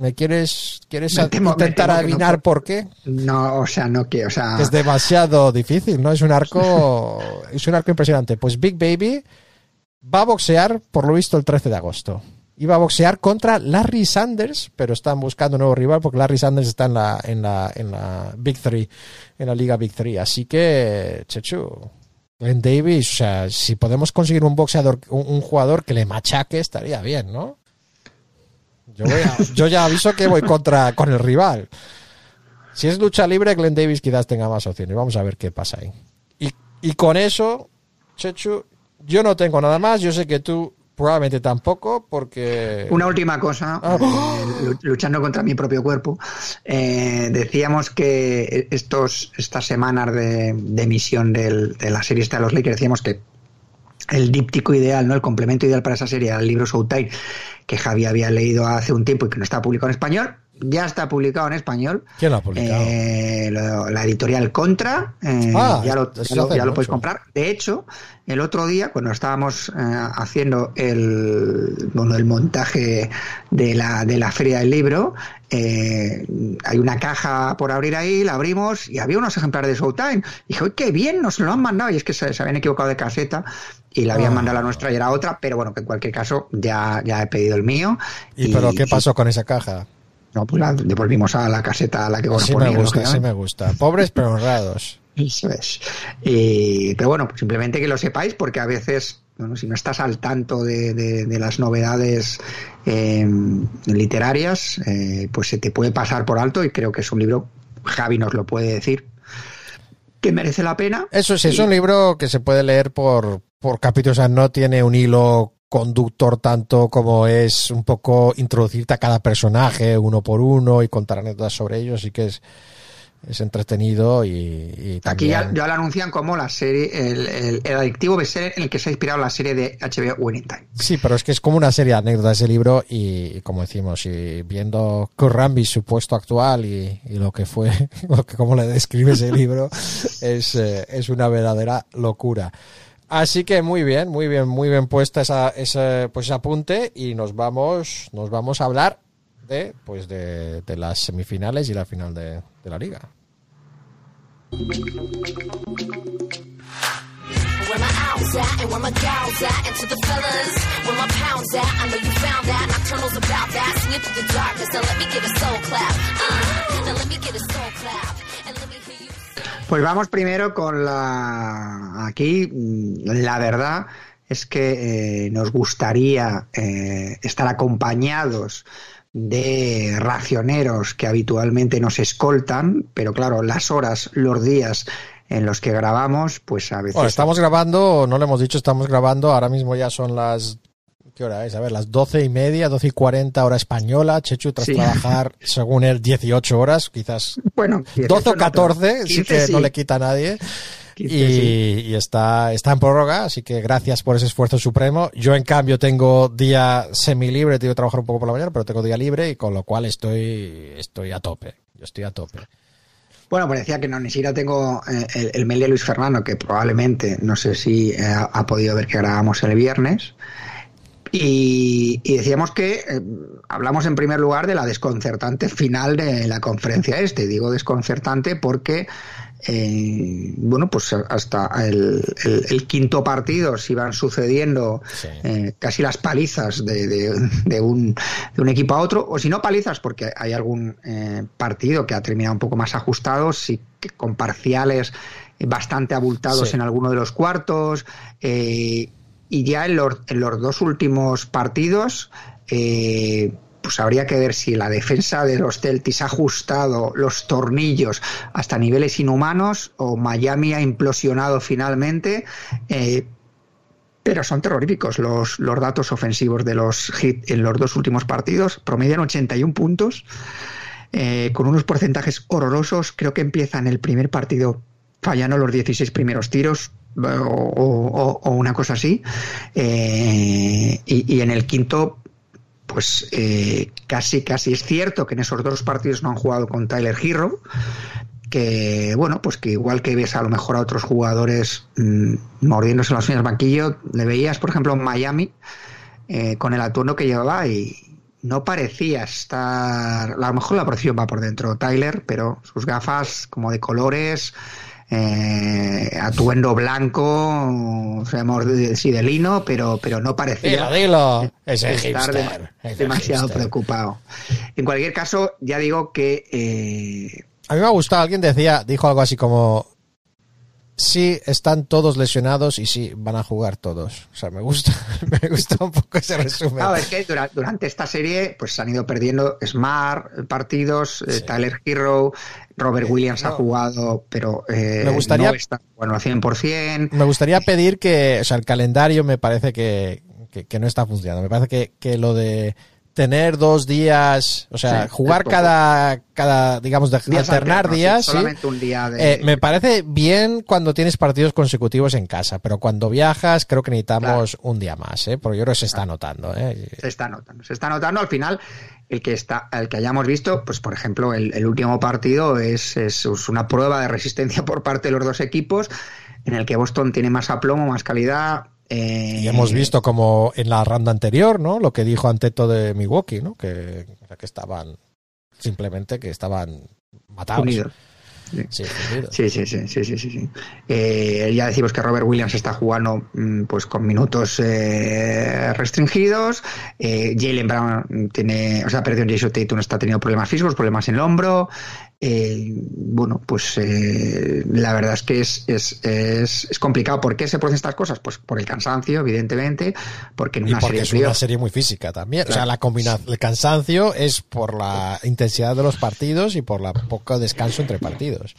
¿Me quieres, quieres Me temo- me intentar no adivinar por qué? No, o sea, no que, o sea, Es demasiado difícil, ¿no? Es un arco, [LAUGHS] es un arco impresionante. Pues Big Baby va a boxear, por lo visto, el 13 de agosto. Iba a boxear contra Larry Sanders, pero están buscando un nuevo rival porque Larry Sanders está en la, en en la Big Three, en la Liga Big Three. Así que, Chechu, Glenn Davis, o sea, si podemos conseguir un boxeador, un, jugador que le machaque, estaría bien, ¿no? Yo ya aviso que voy contra con el rival. Si es lucha libre, Glenn Davis quizás tenga más opciones. Vamos a ver qué pasa ahí. Y, y con eso, Chechu, yo no tengo nada más. Yo sé que tú probablemente tampoco, porque... Una última cosa, Ah. eh, lu- luchando contra mi propio cuerpo. Eh, decíamos que estos, estas semanas de, de emisión del- de la serie esta de los Lakers, decíamos que el díptico ideal, ¿no? El complemento ideal para esa serie era el libro Showtime, que Javi había leído hace un tiempo y que no está publicado en español. Ya está publicado en español. ¿Quién lo ha publicado? Eh, lo- la editorial Contra, eh, Ah, ya lo, ya lo- hace ya lo podéis comprar. De hecho, el otro día, cuando estábamos eh, haciendo el, bueno, el montaje de la, de la feria del libro, hay una caja por abrir ahí, la abrimos y había unos ejemplares de Showtime. Y dije, "Uy, qué bien, nos lo han mandado. Y es que se, se habían equivocado de caseta y la habían Ah. mandado la nuestra y era otra, pero bueno, que en cualquier caso ya, ya he pedido el mío. ¿Y pero qué pasó con esa caja? No, pues la devolvimos a la caseta a la que Así ponía, me gusta, lógicamente. me gusta. Pobres pero honrados. Eso es. Y- pero bueno, pues simplemente que lo sepáis, porque a veces, bueno, si no estás al tanto de, de- de las novedades eh, literarias, eh, pues se te puede pasar por alto y creo que es un libro, Javi nos lo puede decir, que merece la pena. Eso sí, es un libro que se puede leer por, por capítulos, o sea, no tiene un hilo conductor tanto como es un poco introducirte a cada personaje uno por uno y contar anécdotas sobre ellos, así que es, es entretenido y, y Aquí ya, también- ya lo anuncian como la serie, el, el, el adictivo bestseller en el que se ha inspirado la serie de HBO Winning Time. Sí, pero es que es como una serie de anécdotas ese libro y, y como decimos, y viendo Kurrambi, su puesto actual y, y lo que fue, [LAUGHS] lo que como le describe ese libro, [LAUGHS] es, eh, es una verdadera locura. Así que muy bien, muy bien, muy bien puesta esa, ese, pues ese apunte y nos vamos, nos vamos a hablar de, pues de, de las semifinales y la final de, de la liga. Pues vamos primero con la... Aquí, mm, la verdad es que eh, nos gustaría eh, estar acompañados de racioneros que habitualmente nos escoltan, pero claro, las horas, los días en los que grabamos, pues a veces... Estamos grabando, no lo hemos dicho, estamos grabando, ahora mismo ya son las... ¿Qué hora es? A ver, las doce y media, doce y cuarenta hora española, Chechu tras Sí. trabajar, [LAUGHS] según él, 18 horas, quizás Bueno, 12 o no, pero 14, sí 15 que no le quita a nadie. 15 Y, sí. y está, está en prórroga, así que gracias por ese esfuerzo supremo. Yo, en cambio, tengo día semilibre, tengo que trabajar un poco por la mañana, pero tengo día libre y con lo cual estoy, estoy a tope. Yo estoy a tope. Bueno, pues decía que no, ni siquiera tengo eh, el, el, mail de Luis Fernando, que probablemente, no sé si eh, ha podido ver que grabamos el viernes. Y, y decíamos que eh, hablamos en primer lugar de la desconcertante final de la conferencia este. Digo desconcertante porque eh, bueno, pues hasta el, el, el, quinto partido se iban sucediendo sí. eh, casi las palizas de, de, de, un, de, un, equipo a otro, o si no palizas, porque hay algún eh, partido que ha terminado un poco más ajustado, sí con parciales bastante abultados sí. en alguno de los cuartos, eh, y ya en los, dos últimos partidos, eh, pues habría que ver si la defensa de los Celtics ha ajustado los tornillos hasta niveles inhumanos o Miami ha implosionado finalmente. Eh, pero son terroríficos los, los datos ofensivos de los Heat en los dos últimos partidos. Promedian 81 puntos, eh, con unos porcentajes horrorosos. Creo que empiezan el primer partido fallando los 16 primeros tiros, o, o, o, una cosa así. Eh, y, en el quinto pues eh, casi, casi es cierto que en esos dos partidos no han jugado con Tyler Hero, que bueno, pues que igual que ves a lo mejor a otros jugadores mmm, mordiéndose las uñas banquillo, le veías, por ejemplo, en Miami, eh, con el atuendo que llevaba y no parecía estar, a lo mejor la protección va por dentro Tyler, pero sus gafas como de colores, eh, atuendo blanco, sabemos sí de lino, pero, pero no parecía dilo, dilo. [LAUGHS] Ese estar hipster, de, demasiado hipster. preocupado. En cualquier caso, ya digo que eh... a mí me ha gustado, alguien decía, dijo algo así como sí están todos lesionados y sí van a jugar todos. O sea, me gusta, [LAUGHS] me gusta un poco ese resumen. No, es que durante, durante esta serie pues se han ido perdiendo Smart partidos, sí. Tyler Hero, Robert Williams no. ha jugado, pero eh, me gustaría, no está bueno al 100%. Me gustaría pedir que, o sea, el calendario me parece que, que, que no está funcionando. Me parece que, que lo de tener dos días, o sea, sí, jugar cada, cada, digamos, de, días alternar días, sí, solamente un día de... eh, me parece bien cuando tienes partidos consecutivos en casa, pero cuando viajas creo que necesitamos claro. un día más, ¿eh? porque yo creo que se está notando. ¿eh? Se está notando, se está notando al final el que está, el que hayamos visto, pues por ejemplo, el, el último partido es, es una prueba de resistencia [LAUGHS] por parte de los dos equipos, en el que Boston tiene más aplomo, más calidad, eh, y hemos visto como en la ronda anterior, ¿no? Lo que dijo Anteto de Milwaukee, ¿no? Que, que estaban simplemente que estaban matados. Unidos. Sí. Sí, sí, sí, sí, sí, sí. Eh, ya decimos que Robert Williams está jugando mm, pues con minutos eh, restringidos. Eh, Jalen Brown tiene, o sea, perdió en Jason Tatum está teniendo problemas físicos, problemas en el hombro. Eh, bueno, pues eh, la verdad es que es, es, es, es, complicado. ¿Por qué se producen estas cosas? Pues por el cansancio, evidentemente, porque en una y porque serie es una serie muy física también. Claro. O sea, la combinación, el cansancio es por la intensidad de los partidos y por la poco descanso entre partidos.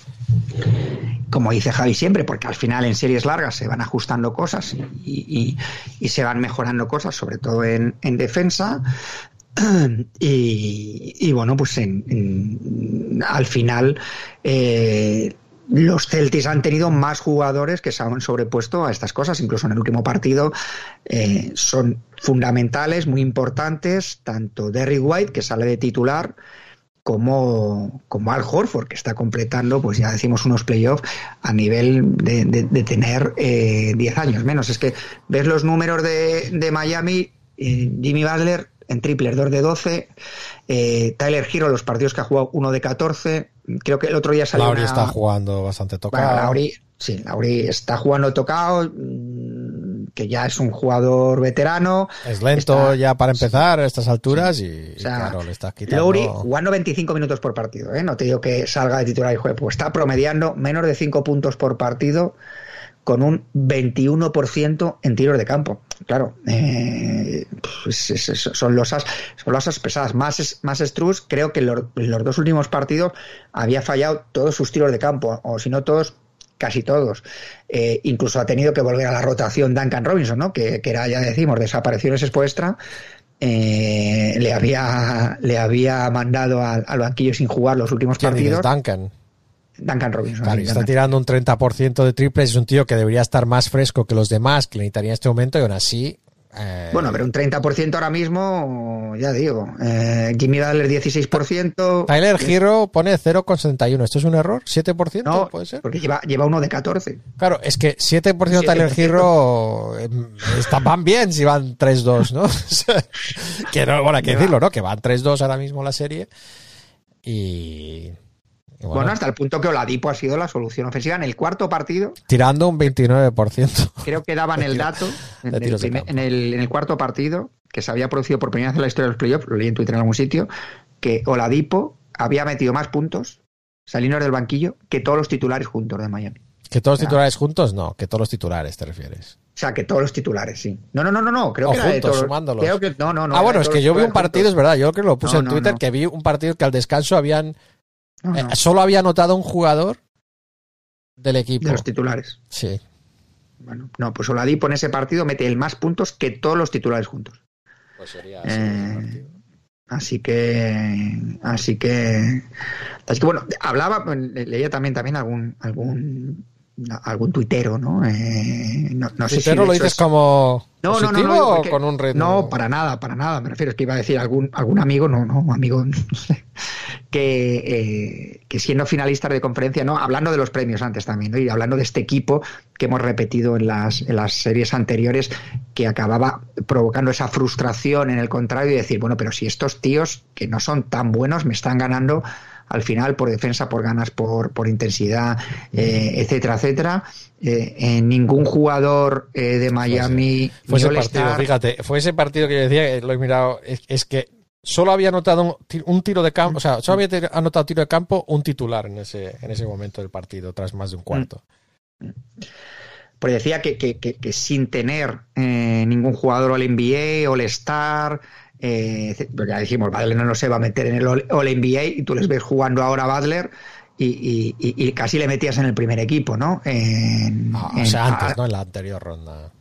Como dice Javi siempre, porque al final en series largas se van ajustando cosas y, y, y se van mejorando cosas, sobre todo en, en defensa. [CLEARS THROAT] Y, y, bueno, pues en, en, al final eh, los Celtics han tenido más jugadores que se han sobrepuesto a estas cosas, incluso en el último partido eh, son fundamentales, muy importantes, tanto Derry White, que sale de titular, como, como Al Horford, que está completando, pues ya decimos, unos playoffs a nivel de, tener 10 eh, años menos. Es que ves los números de, de Miami, Jimmy Butler en triples 2 de 12. Eh, Tyler Hero, los partidos que ha jugado 1 de 14. Creo que el otro día salió. Lauri una... está jugando bastante tocado. Bueno, Lauri, sí, Lauri está jugando tocado. Que ya es un jugador veterano. Es lento está, ya para empezar a estas alturas sí. y, o sea, claro, le estás quitando. Lauri jugando 25 minutos por partido. ¿eh? No te digo que salga de titular y juegue, pues está promediando menos de 5 puntos por partido con un 21% en tiros de campo. Claro, eh, pues es, es, son losas, son losas pesadas. Más, más Struz, creo que en los, en los, dos últimos partidos había fallado todos sus tiros de campo, o si no todos, casi todos. Eh, incluso ha tenido que volver a la rotación Duncan Robinson, ¿no? que, que era, ya decimos, desapariciones expuestas. Eh, le había le había mandado al, al, banquillo sin jugar los últimos partidos. Duncan? Duncan Robinson. Claro, está tirando un 30% de triples, es un tío que debería estar más fresco que los demás, que le necesitaría en este momento, y aún así Eh, Bueno, pero un 30% ahora mismo, ya digo. Eh, Jimmy Butler 16%. Tyler Hero pone 0,71. ¿Esto es un error? ¿7%? No, ¿Puede ser? porque lleva, lleva uno de 14. Claro, es que 7% Tyler 7%. Hero eh, está- van bien si van 3-2, ¿no? [LAUGHS] Que no, bueno, hay que decirlo, ¿no? Que van 3-2 ahora mismo la serie. Y. bueno, Bueno, hasta el punto que Oladipo ha sido la solución ofensiva. En el cuarto partido, tirando un 29%. creo que daban el [LAUGHS] dato en el, tiros de primer- campo. en el- en el cuarto partido, que se había producido por primera vez en la historia de los playoffs, lo leí en Twitter en algún sitio, que Oladipo había metido más puntos saliendo del banquillo que todos los titulares juntos de Miami. ¿Que todos los titulares juntos? No, que todos los titulares te refieres. O sea, que todos los titulares, sí. No, no, no, no, no. Creo O que de juntos, todos. sumándolos. Creo que, no, no, no. ah, bueno, es que yo vi un partido, es verdad, yo creo que lo puse No, en no, Twitter, no. que vi un partido que al descanso habían. No, eh, solo había anotado un jugador del equipo. de los titulares. Sí. Bueno, no, pues Oladipo en ese partido mete el más puntos que todos los titulares juntos. Pues sería Eh, Así que, así que, así que bueno, hablaba, leía también también algún algún algún tuitero, ¿no? Eh, no, no sé si lo dices es- como no, no, no, positivo no, digo o con un reto. No, para nada, para nada. Me refiero, es que iba a decir algún, algún amigo, no, no, amigo, [LAUGHS] no sé, que, eh, que siendo finalistas de conferencia, no, hablando de los premios antes también, ¿no? y hablando de este equipo que hemos repetido en las, en las series anteriores, que acababa provocando esa frustración en el contrario y decir, bueno, pero si estos tíos que no son tan buenos me están ganando al final por defensa, por ganas, por, por intensidad, eh, etcétera, etcétera. Eh, eh, ningún jugador eh, de Miami Fue ese ni partido, All-Star- fíjate, fue ese partido que yo decía, lo he mirado, es, es que solo había anotado un, ti- un tiro de campo, o sea, solo había anotado tiro de campo un titular en ese, en ese momento del partido, tras más de un cuarto. Porque decía que, que- que- que sin tener eh, ningún jugador All NBA, All Star, eh, pues ya dijimos, Butler no se va a meter en el All, All NBA y tú les ves jugando ahora a Butler y, y- y- y casi le metías en el primer equipo, ¿no? En- Ah, o sea, a- antes, ¿no? En la anterior ronda.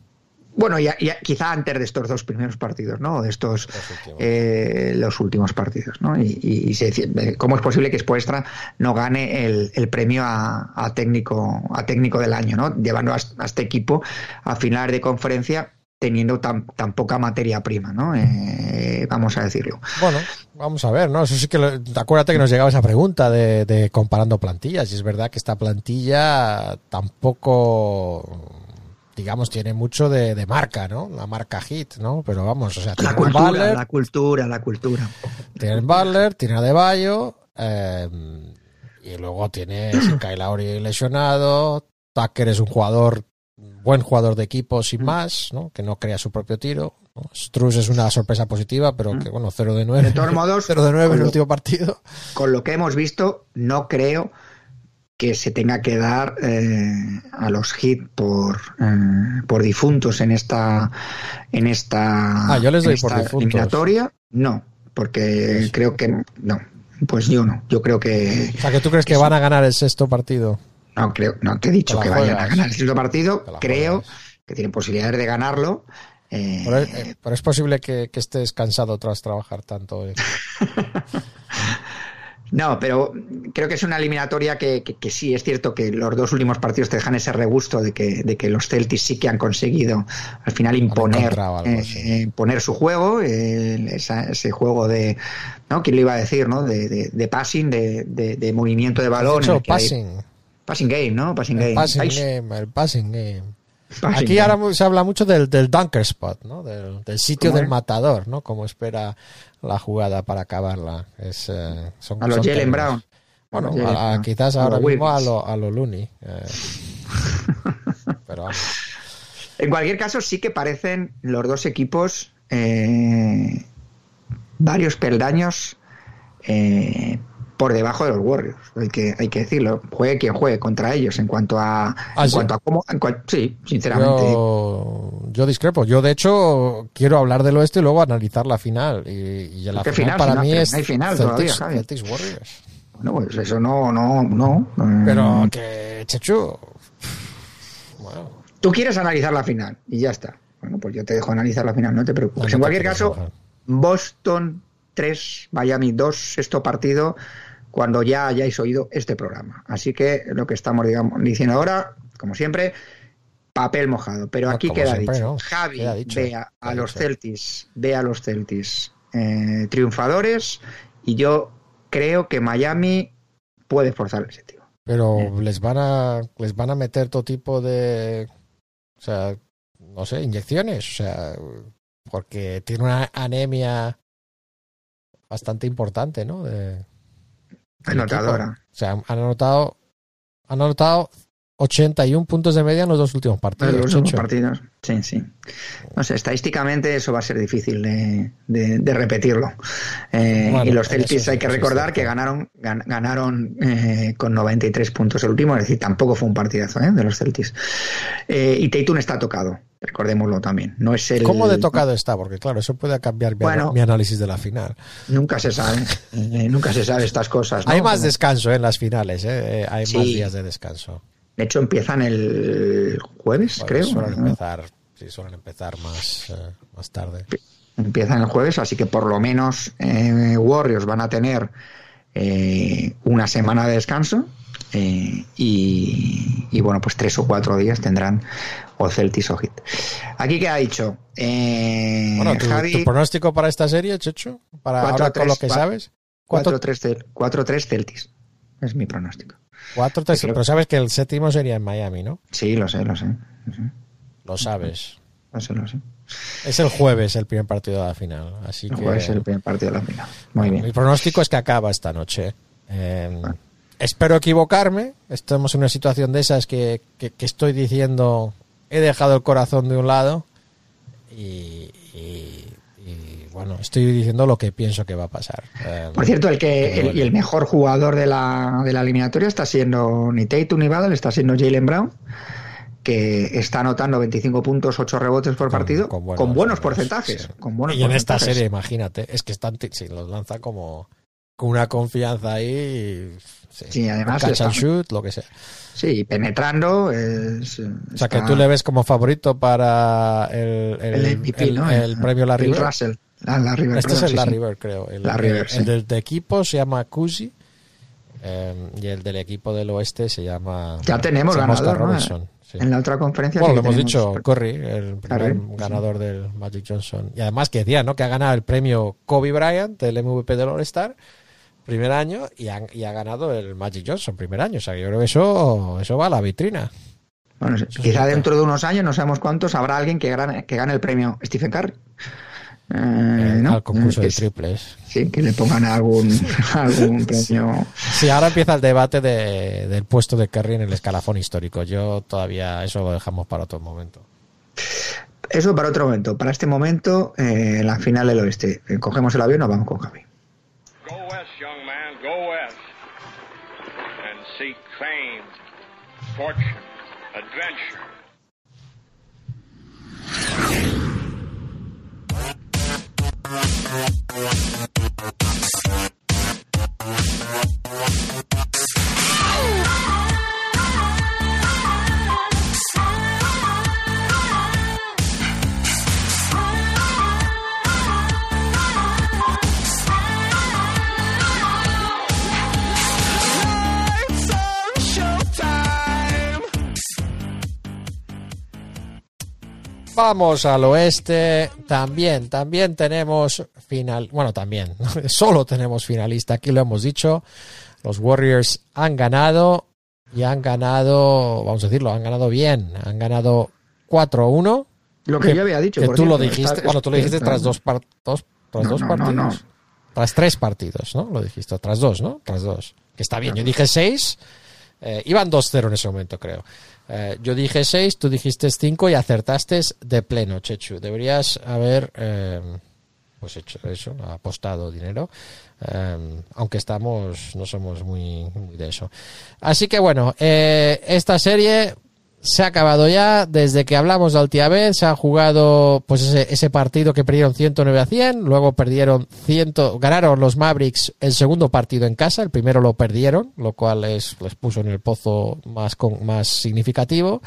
Bueno, ya, ya- quizá antes de estos dos primeros partidos, ¿no? De estos Los últimos. eh, los últimos partidos, ¿no? Y, y- y se decía, eh, ¿cómo es posible que Spoelstra no gane el, el premio a, a técnico a técnico del año, ¿no? Llevando a, a este equipo a finales de conferencia teniendo tan, tan poca materia prima, ¿no? Eh, vamos a decirlo. Bueno, vamos a ver, ¿no? Eso sí que, lo- acuérdate que nos llegaba esa pregunta de, de comparando plantillas, y es verdad que esta plantilla tampoco, digamos, tiene mucho de, de marca, ¿no? La marca hit, ¿no? Pero vamos, o sea, La cultura, Butler, la cultura, la cultura. tiene Butler, tiene a Deballo, eh, y luego tiene Kyle Lowry lesionado, Tucker es un jugador, buen jugador de equipo sin más, ¿no? Que no crea su propio tiro. ¿no? Struz es una sorpresa positiva, pero que, bueno, 0 de 9. De todos modos, [LAUGHS] 0 de 9 en el lo- último partido. con lo que hemos visto, no creo que se tenga que dar eh, a los hit por, eh, por difuntos en esta en esta, Ah, yo les en doy por esta difuntos. eliminatoria. No, porque creo que no. Pues yo no. Yo creo que O sea, que tú crees que van a ganar el sexto partido. No creo. No te he dicho Te que vayan a ganar el sexto partido. Creo juegas. que tienen posibilidades de ganarlo. eh, Pero, es- eh, pero es posible que, que estés cansado tras trabajar tanto. eh. [LAUGHS] No, pero creo que es una eliminatoria que, que- que sí es cierto que los dos últimos partidos te dejan ese regusto de que, de que los Celtics sí que han conseguido al final imponer, eh, sí. eh, imponer su juego, eh, esa- ese juego de, ¿no? ¿Quién lo iba a decir, no? De, de- de passing, de, de- de movimiento de balón. en Dicho el que hay- passing. game, ¿no? Passing El game. passing Ay, game, el passing game. passing Aquí game. ahora se habla mucho del, del dunker spot, ¿no? Del, del sitio ¿Cómo del es? matador, ¿no? Como espera la jugada para acabarla. Es, eh, son, A los Jalen. Brown. Bueno, A a- a- quizás A ahora los mismo a lo, a lo Looney. eh. [LAUGHS] Pero vamos. En cualquier caso, sí que parecen los dos equipos eh, varios peldaños eh, por debajo de los Warriors. Hay que, hay que decirlo. Juegue quien juegue contra ellos en cuanto a. ¿Ah, en sí? cuanto a cómo. en sí, sinceramente. Yo, yo discrepo. Yo, de hecho, quiero hablar del oeste y luego analizar la final. Y, y la ¿Qué final, final? para Si no- mí es no hay final todavía, Celtics. Celtics Warriors. Bueno, pues eso no, no, no. Pero que, Chechu. Bueno, Tú quieres analizar la final y ya está. Bueno, pues yo te dejo analizar la final, no te preocupes. No, en cualquier caso. Boston 3, Miami 2, sexto partido, cuando ya hayáis oído este programa. Así que lo que estamos digamos, diciendo ahora, como siempre, papel mojado. Pero aquí queda siempre, dicho. ¿no? Javi Queda dicho, ve a, a queda los. Celtics, ve a los Celtics eh, triunfadores y yo creo que Miami puede forzar ese tío. Pero les van a les van a meter todo tipo de o sea, no sé, inyecciones, o sea, porque tiene una anemia bastante importante, ¿no? De, Anotadora. O sea, han anotado han anotado 81 puntos de media en los dos últimos En partidos. los últimos partidos. Sí, sí. No sé, estadísticamente eso va a ser difícil de, de- de repetirlo. Eh, Bueno, y los Celtics sí, hay que recordar que ganaron gan- ganaron eh, con 93 puntos el último, es decir, tampoco fue un partidazo ¿eh? de los Celtics. Y Tatum está tocado, recordémoslo también. No es el. ¿Cómo de tocado está? Porque claro, eso puede cambiar mi, Bueno. mi análisis de la final. Nunca se sabe. Eh, nunca se sabe estas cosas. ¿no? Hay más descanso en las finales, ¿eh? hay más días de descanso. De hecho, empiezan el jueves, Bueno, creo. Suelen empezar, sí, suelen empezar más, eh, más tarde. Empiezan el jueves, así que por lo menos eh, Warriors van a tener eh, una semana de descanso eh, y, y, bueno, pues tres o cuatro días tendrán o Celtics o Heat. Aquí que ha dicho Bueno, ¿tu, Javi, tu pronóstico para esta serie, Checho? Para ahora con lo que cua- sabes. 4 4-3 Cel- 4-3 Celtics. Es mi pronóstico. 4 3 creo- pero sabes que el séptimo sería en Miami, ¿no? Sí, lo sé, lo sé. Lo sé, Lo sabes. lo sé. Lo sé. Es el jueves el primer partido de la final, así El que jueves es el primer partido de la final. Muy mi bien. pronóstico es que acaba esta noche. Eh, espero equivocarme. Estamos en una situación de esas que, que- que estoy diciendo he dejado el corazón de un lado y, y- y, bueno, estoy diciendo lo que pienso que va a pasar. Eh, Por cierto, el que el, y el mejor jugador de la, de la eliminatoria está siendo ni Tatum ni Badal, está siendo Jalen Brown, que está anotando 25 puntos, 8 rebotes por partido, con, buenos, porcentajes. sí. Con buenos y en esta serie, imagínate, es que están, si los lanza como con una confianza ahí. y- Sí, Sí, además catch and shoot, lo que sea. Sí, penetrando. Es, O sea, que tú le ves como favorito para el, el, el MVP, el- ¿no? el premio Larry Bill. Russell. La, Larry Bird, Este es el Larry sí. Bird, creo. El, Larry el- Bird, el sí. del de equipo se llama Cousy eh, y el del equipo del oeste se llama. Ya tenemos ganador. Robinson, sí. En la otra conferencia. Bueno, lo hemos dicho, Curry, el primer Curry, sí. ganador del Magic Johnson. Y además que decía, ¿no? Que ha ganado el premio Kobe Bryant, el MVP del All-Star, primer año, y ha, y ha ganado el Magic Johnson, primer año. O sea, yo creo que eso, eso va a la vitrina. Bueno, Eso quizá dentro de unos años, no sabemos cuántos, habrá alguien que gane, que gane el premio Stephen Curry. Eh, eh, ¿no? Al concurso Que de triples. Sí, que le pongan algún, [LAUGHS] algún premio. Sí, ahora empieza el debate de- del puesto de Curry en el escalafón histórico. Yo todavía eso lo dejamos para otro momento. Eso para otro momento. Para este momento, eh, la final del oeste. Eh, Cogemos el avión nos vamos con Javi. Fortune, adventure. Vamos al oeste. También, también tenemos final. Bueno, también. [LAUGHS] Solo tenemos finalista. Aquí lo hemos dicho. Los Warriors han ganado. Y han ganado, vamos a decirlo, han ganado bien. Han ganado 4-1. Lo que, Que- yo había dicho. Que por tú lo dijiste. está- bueno, tú lo dijiste está- tras dos, par- dos- tras No, dos no, no, partidos. no. Tras tres partidos, ¿no? Lo dijiste. Tras dos, ¿no? Tras dos. Que está bien. Yo dije seis. Eh, iban 2-0 en ese momento, creo. Eh, yo dije 6, tú dijiste 5 y acertaste de pleno, Chechu. Deberías haber eh, pues hecho eso, apostado dinero. eh, aunque estamos, no somos muy, muy de eso. Así que bueno, esta serie se ha acabado ya. Desde que hablamos de Altiabet se ha jugado pues ese, ese partido que perdieron 109 a 100. Luego perdieron 100, ganaron los Mavericks el segundo partido en casa. El primero lo perdieron, lo cual les, les puso en el pozo más, con, más significativo.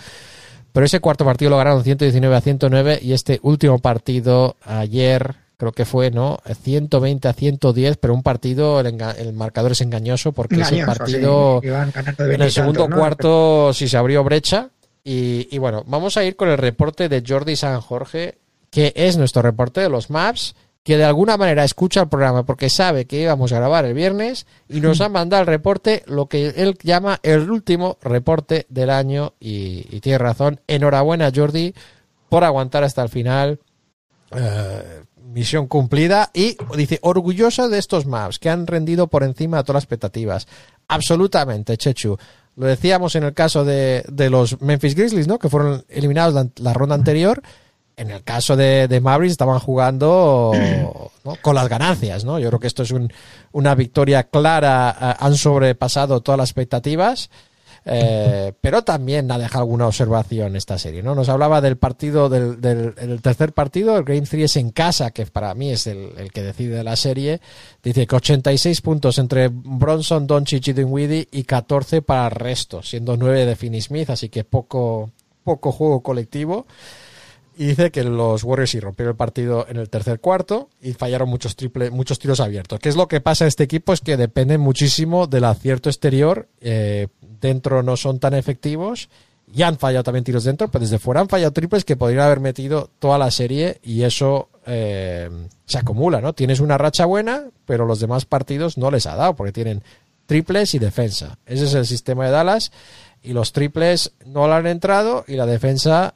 Pero ese cuarto partido lo ganaron 119 a 109 y este último partido ayer creo que fue, ¿no? 120 a 110, pero un partido, el, el marcador es engañoso porque ese Engañoso, partido sí. Ganando de en el 20 y segundo cuarto sí se abrió brecha Y, y bueno, vamos a ir con el reporte de Jordi San Jorge, que es nuestro reporte de los maps, que de alguna manera escucha el programa porque sabe que íbamos a grabar el viernes y nos ha [LAUGHS] mandado el reporte, lo que él llama el último reporte del año. Y, y tiene razón. Enhorabuena, Jordi, por aguantar hasta el final. Eh, misión cumplida y dice orgulloso de estos maps que han rendido por encima de todas las expectativas. Absolutamente, Chechu. Lo decíamos en el caso de, de los Memphis Grizzlies, ¿no? Que fueron eliminados la, ronda anterior. En el caso de, de Mavericks estaban jugando con las ganancias, ¿no? Yo creo que esto es un, una victoria clara. Han sobrepasado todas las expectativas. Eh, pero también ha dejado alguna observación esta serie, ¿no? Nos hablaba del partido, del, del, tercer partido, el Game 3 es en casa, que para mí es el, el que decide la serie. Dice que 86 puntos entre Bronson, Doncic y Dinwiddie y 14 para el resto, siendo 9 de Finney Smith, así que poco, poco juego colectivo. Y dice que los Warriors sí rompieron el partido en el tercer cuarto y fallaron muchos triple, muchos tiros abiertos. ¿Qué es lo que pasa en este equipo? Es que depende muchísimo del acierto exterior. Eh, dentro no son tan efectivos. Y han fallado también tiros dentro, pero desde fuera han fallado triples que podrían haber metido toda la serie y eso eh, se acumula, ¿no? Tienes una racha buena, pero los demás partidos no les ha dado porque tienen triples y defensa. Ese es el sistema de Dallas y los triples no le han entrado y la defensa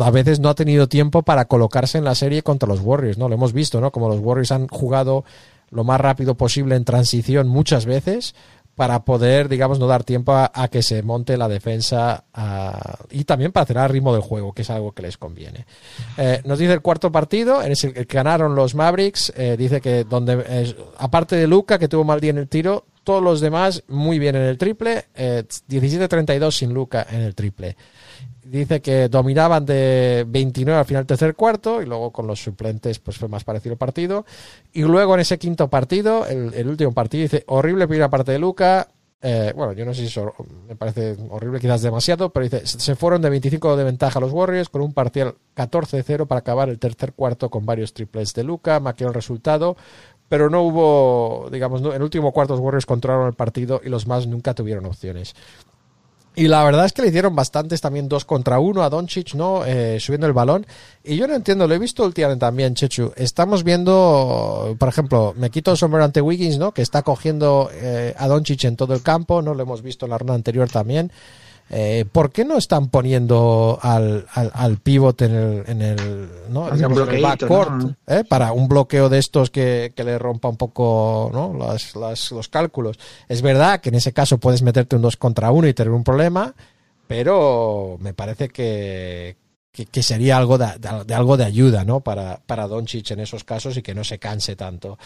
a veces no ha tenido tiempo para colocarse en la serie contra los Warriors, ¿no? Lo hemos visto, ¿no? Como los Warriors han jugado lo más rápido posible en transición muchas veces para poder, digamos, no dar tiempo a, que se monte la defensa y también para hacer el ritmo del juego, que es algo que les conviene. Eh, nos dice el cuarto partido, en el que ganaron los Mavericks, eh, dice que donde, eh, aparte de Luca, que tuvo mal día en el tiro, todos los demás muy bien en el triple, eh, 17-32 sin Luca en el triple. Dice que dominaban de 29 al final tercer cuarto y luego con los suplentes pues fue más parecido el partido. Y luego en ese quinto partido, el, último partido, dice horrible primera parte de Luca. Eh, bueno, yo no sé si eso me parece horrible, quizás demasiado, pero dice, se fueron de 25 de ventaja los Warriors con un parcial 14-0 para acabar el tercer cuarto con varios triples de Luca, maquilló el resultado, pero no hubo, digamos, en el último cuarto los Warriors controlaron el partido y los más nunca tuvieron opciones. Y la verdad es que le hicieron bastantes también dos contra uno a Doncic, ¿no? Eh, subiendo el balón. Y yo no entiendo, lo he visto últimamente también, Chechu. Estamos viendo, por ejemplo, me quito el sombrero ante Wiggins, ¿no? Que está cogiendo eh, a Doncic en todo el campo, ¿no? Lo hemos visto en la ronda anterior también. Eh, ¿Por qué no están poniendo al, al, al pivot en el, en el, ¿no? Digamos, en el bloqueíto, backcourt, ¿no? ¿eh? para un bloqueo de estos que, que le rompa un poco ¿no? las, las- los cálculos. Es verdad que en ese caso puedes meterte un 2 contra 1 y tener un problema, pero me parece que, que, que sería algo de, de- de algo de ayuda ¿no? para, para Doncic en esos casos y que no se canse tanto.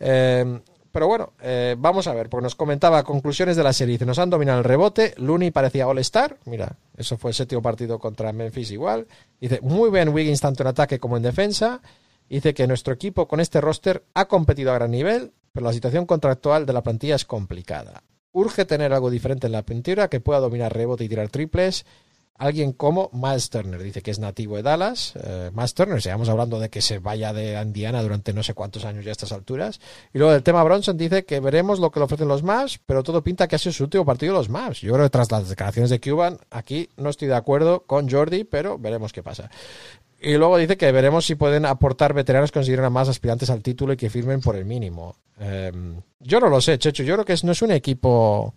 Eh, pero bueno, eh, vamos a ver, porque nos comentaba conclusiones de la serie. Dice, nos han dominado el rebote, Looney parecía All-Star, mira, eso fue el séptimo partido contra Memphis igual. Dice, muy bien Wiggins tanto en ataque como en defensa. Dice que nuestro equipo con este roster ha competido a gran nivel, pero la situación contractual de la plantilla es complicada. Urge tener algo diferente en la pintura que pueda dominar rebote y tirar triples. Alguien como Miles Turner, dice que es nativo de Dallas. Eh, Miles Turner, sigamos hablando de que se vaya de Indiana durante no sé cuántos años ya a estas alturas. Y luego el tema Bronson dice que veremos lo que le ofrecen los Mavs, pero todo pinta que ha sido su último partido de los Mavs. Yo creo que tras las declaraciones de Cuban, aquí no estoy de acuerdo con Jordi, pero veremos qué pasa. Y luego dice que veremos si pueden aportar veteranos que consideran más aspirantes al título y que firmen por el mínimo. Eh, yo no lo sé, Checho. Yo creo que no es un equipo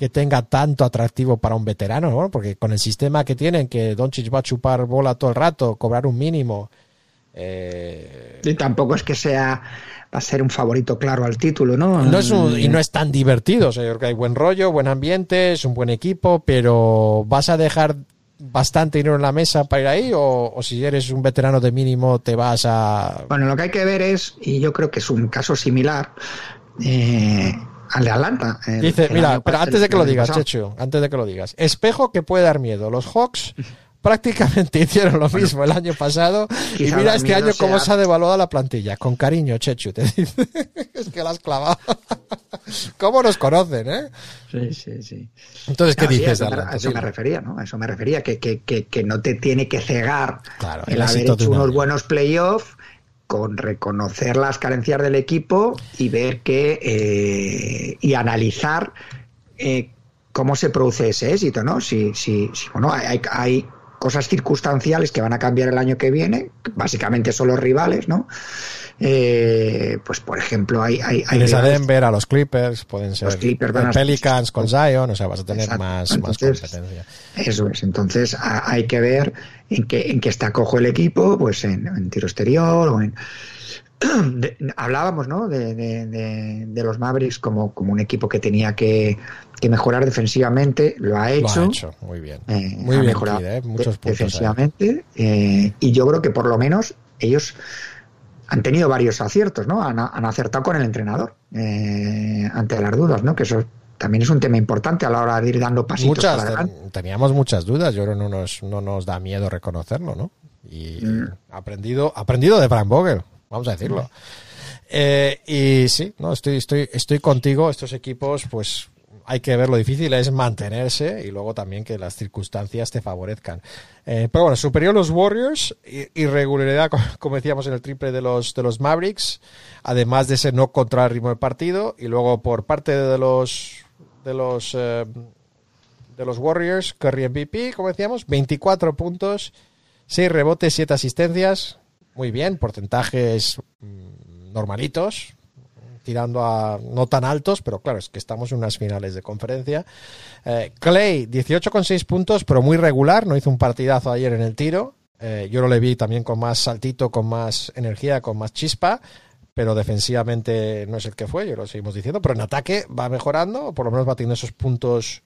que tenga tanto atractivo para un veterano, ¿no? Porque con el sistema que tienen, que Doncic va a chupar bola todo el rato, cobrar un mínimo. eh, Y tampoco es que sea va a ser un favorito claro al título, ¿no? no es un- y no es tan divertido. O sea, yo creo que hay buen rollo, buen ambiente, es un buen equipo, pero ¿vas a dejar bastante dinero en la mesa para ir ahí? O, o si eres un veterano de mínimo, te vas a. Bueno, lo que hay que ver es, y yo creo que es un caso similar eh, Atlanta. el- Dice, el mira, pero antes de que lo digas. Chechu, antes de que lo digas, espejo que puede dar miedo. Los Hawks [LAUGHS] prácticamente [LAUGHS] hicieron lo mismo el año pasado y mira este año cómo sea- se ha devaluado la plantilla. Con cariño, Chechu, te [LAUGHS] dice. es que la has clavado. ¿Cómo nos conocen, eh? Sí, sí, sí. Entonces, ¿qué No, sí, dices a eso, me, Atlanta? a eso me Dilo. refería, ¿no? A eso me refería, que, que, que, que no te tiene que cegar Claro, el el haber hecho un unos año. buenos playoffs con reconocer las carencias del equipo y ver que eh, y analizar eh, cómo se produce ese éxito, ¿no? Si, si, si bueno, hay, hay- hay cosas circunstanciales que van a cambiar el año que viene, que básicamente son los rivales, ¿no? Eh, pues por ejemplo, hay, hay, hay Tienes a Denver, a los Clippers, pueden ser Los Clippers van a- Pelicans con Zion, o sea, vas a tener Exacto. más, más competencia. Eso es, entonces a- hay que ver en qué, en qué está cojo el equipo, pues en, en tiro exterior o en... de- hablábamos, ¿no? De, de- los Mavericks como, como un equipo que tenía que, que mejorar defensivamente, lo ha Lo hecho. ha hecho, muy bien. eh, muy ha bien, mejorado Kid, ¿eh? muchos puntos. defensivamente eh, y yo creo que por lo menos ellos han tenido varios aciertos, ¿no? Han, han acertado con el entrenador ante las dudas, ¿no? Que eso también es un tema importante a la hora de ir dando pasitos Muchas, para teníamos muchas dudas, yo creo que no nos, no nos da miedo reconocerlo, ¿no? Y Mm. aprendido, aprendido de Frank Vogel, vamos a decirlo. Eh, y sí, no, estoy, estoy, estoy contigo, estos equipos, pues hay que ver lo difícil es mantenerse y luego también que las circunstancias te favorezcan. Eh, pero bueno, superior los Warriors, irregularidad, co- [LAUGHS] como decíamos en el triple de los, de los Mavericks, además de ese no controlar el ritmo del partido, y luego por parte de los de los eh, de los Warriors, Curry MVP, como decíamos, 24 puntos, 6 rebotes, 7 asistencias, muy bien, porcentajes mm, normalitos, tirando a no tan altos, pero claro, es que estamos en unas finales de conferencia. Eh, Clay, 18,6 puntos, pero muy regular, no hizo un partidazo ayer en el tiro. Eh, yo lo le vi también con más saltito, con más energía, con más chispa, pero defensivamente no es el que fue, yo lo seguimos diciendo, pero en ataque va mejorando, o por lo menos va teniendo esos puntos.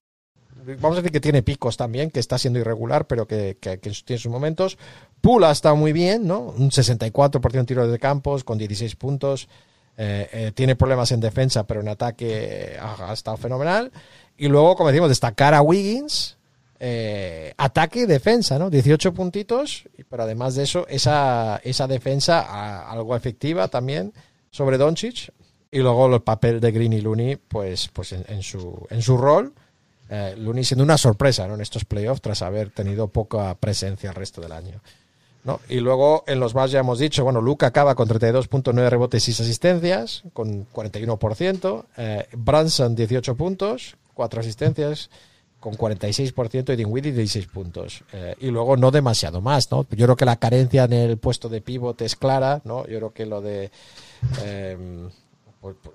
Vamos a decir que tiene picos también, que está siendo irregular, pero que, que- que tiene sus momentos. Pula está muy bien, ¿no? Un 64% de tiros de campos con 16 puntos. Eh, eh, tiene problemas en defensa, pero en ataque ha, ha estado fenomenal. Y luego, como decimos, destacar a Wiggins, eh, ataque y defensa, ¿no? 18 puntitos, pero además de eso, esa, esa defensa algo efectiva también sobre Doncic. Y luego el papel de Green y Looney, pues, pues en, en su, en su rol. Eh, Looney siendo una sorpresa ¿no? en estos playoffs tras haber tenido poca presencia el resto del año. ¿no? Y luego en los más ya hemos dicho, bueno, Luca acaba con 32.9 rebotes y 6 asistencias, con 41%. Eh, Branson 18 puntos, 4 asistencias, con 46% y Dinwiddie 16 puntos. Eh, y luego no demasiado más, ¿no? Yo creo que la carencia en el puesto de pivote es clara, ¿no? Yo creo que lo de... eh,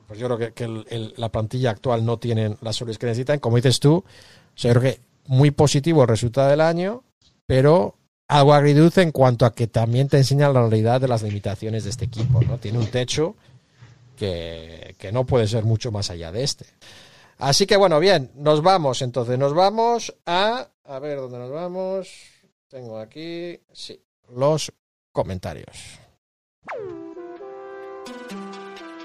pues, yo creo que, la plantilla actual no tienen las soluciones que necesitan. Como dices tú, yo creo que muy positivo el resultado del año, pero algo agridulce en cuanto a que también te enseña la realidad de las limitaciones de este equipo, ¿no? Tiene un techo que, que no puede ser mucho más allá de este. Así que bueno, bien, nos vamos entonces, nos vamos a... A ver, ¿dónde nos vamos? Tengo aquí, sí, los comentarios.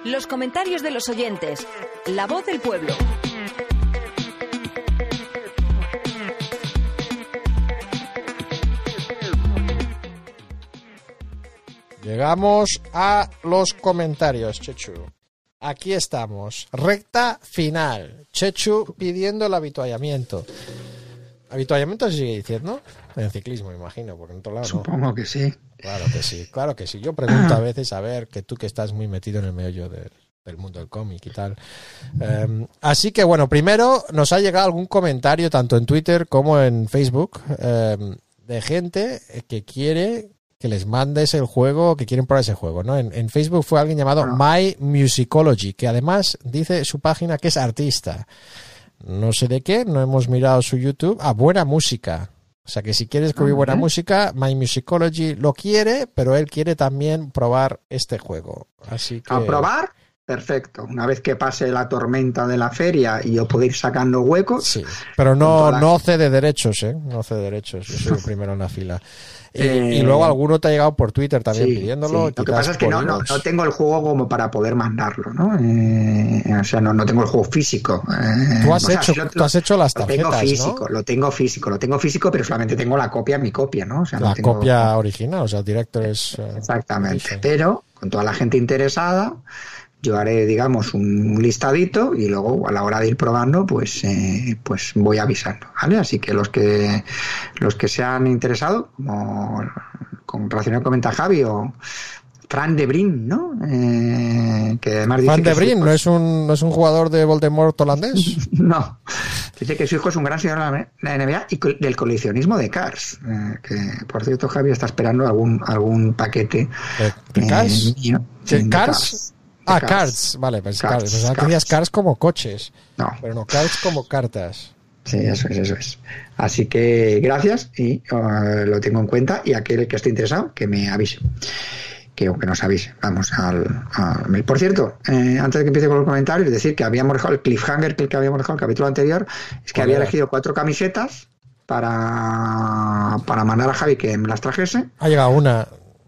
Los comentarios de los oyentes. La voz del pueblo. Llegamos a los comentarios, Chechu. Aquí estamos, recta final. Chechu pidiendo el habituallamiento. ¿Habituallamiento se sigue diciendo? En ciclismo, imagino, porque en otro lado no. Supongo que sí. Claro que sí, claro que sí. Yo pregunto a [CLEARS THROAT] veces, a ver, que tú que estás muy metido en el meollo del, del mundo del cómic y tal. Eh, así que bueno, primero nos ha llegado algún comentario tanto en Twitter como en Facebook eh, de gente que quiere que les mandes el juego, que quieren probar ese juego, ¿no? En, en Facebook fue alguien llamado My Musicology, que además dice su página que es artista. No sé de qué, no hemos mirado su YouTube. Ah, buena música. O sea que si quieres escribir buena Ujú. música, My Musicology lo quiere, pero él quiere también probar este juego. Así que. A probar, perfecto. Una vez que pase la tormenta de la feria y yo puedo ir sacando huecos, Sí, pero no, Con toda la- no cede derechos, ¿eh? No cede derechos. Yo soy el primero en la fila. Y, Eh, y luego alguno te ha llegado por Twitter también Sí, pidiéndolo. sí. Lo que pasa es que no, no, no tengo el juego como para poder mandarlo, ¿no? Eh, o sea, no, no tengo el juego físico. eh, Tú has, o sea, hecho, sí lo- tú has hecho las lo tengo tarjetas, físico, ¿no? lo tengo físico, lo tengo físico, pero solamente tengo la copia, mi copia, ¿no? O sea, La tengo- copia original, o sea, director es. eh, Exactamente. Pero con toda la gente interesada, yo haré, digamos, un listadito y luego a la hora de ir probando, pues, eh, pues voy avisando, ¿vale? Así que los que los que se han interesado, como con relación comenta Javi o Fran de Brin, ¿no? Eh, que además dice que de Brin, ¿no es, un, ¿no es un jugador de Voldemort holandés? [LAUGHS] no, Dice que su hijo es un gran señor de la NBA y del coleccionismo de Cars. eh, que, por cierto, Javi está esperando algún, algún paquete. ¿De, de eh, Cars? mío. ¿De Cars? Ah, Cards. Vale, pues, Cards, que Cards. como coches. No, Pero no, Cards como cartas. sí, eso es, eso es. Así que gracias y eh, lo tengo en cuenta. Y aquel que esté interesado, que me avise. Que aunque nos avise. Vamos al, al mail. Por cierto, eh, antes de que empiece con los comentarios, decir que habíamos dejado el cliffhanger que el que habíamos dejado el capítulo anterior, es que ¿Cuál había elegido cuatro camisetas para, para mandar a Javi que me las trajese. Ha llegado una.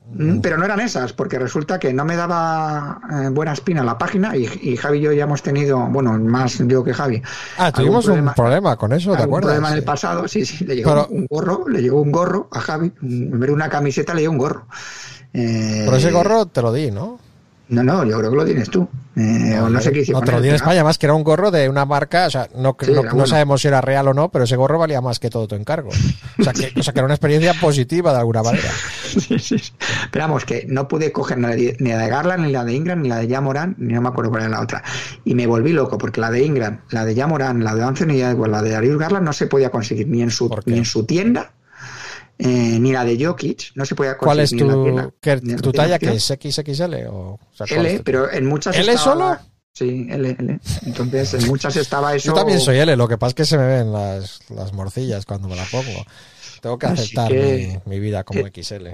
Mm, Pero no eran esas, porque resulta que no me daba eh, buena espina la página y, y Javi y yo ya hemos tenido, bueno, más yo que Javi. Ah, tuvimos un problema con eso, ¿te acuerdas? problema en el pasado, sí, sí, le llegó Pero- un gorro, le llegó un gorro a Javi, en vez de una camiseta le llegó un gorro. Eh, Pero ese gorro te lo di, ¿no? No, no, yo creo que lo tienes tú. Eh, o no sé qué hicimos. No, lo di en España, más que era un gorro de una marca, o sea, no, Sí, no, no sabemos si era real o no, pero ese gorro valía más que todo tu encargo. O sea, que, o sea, que era una experiencia positiva de alguna manera. [LAUGHS] Sí, sí, sí. Pero vamos, que no pude coger ni la de, Garland, ni la de Ingram, ni la de Jamoran, ni no me acuerdo cuál era la otra. Y me volví loco, porque la de Ingram, la de Jamoran, la de Anthony Edwards, la de Darius Garland no se podía conseguir ni en su, ni en su tienda, eh, ni la de Jokic, no se podía ¿Cuál es conseguir en la tu, tienda. tu talla que es XXL? O, o sea, ¿cuál L, es pero en muchas ¿L estaba- solo? Sí, L, L. Entonces, en muchas estaba eso. Yo también soy L, lo que pasa es que se me ven las, las morcillas cuando me la pongo. Tengo que aceptar que- mi, mi vida como eh, XL.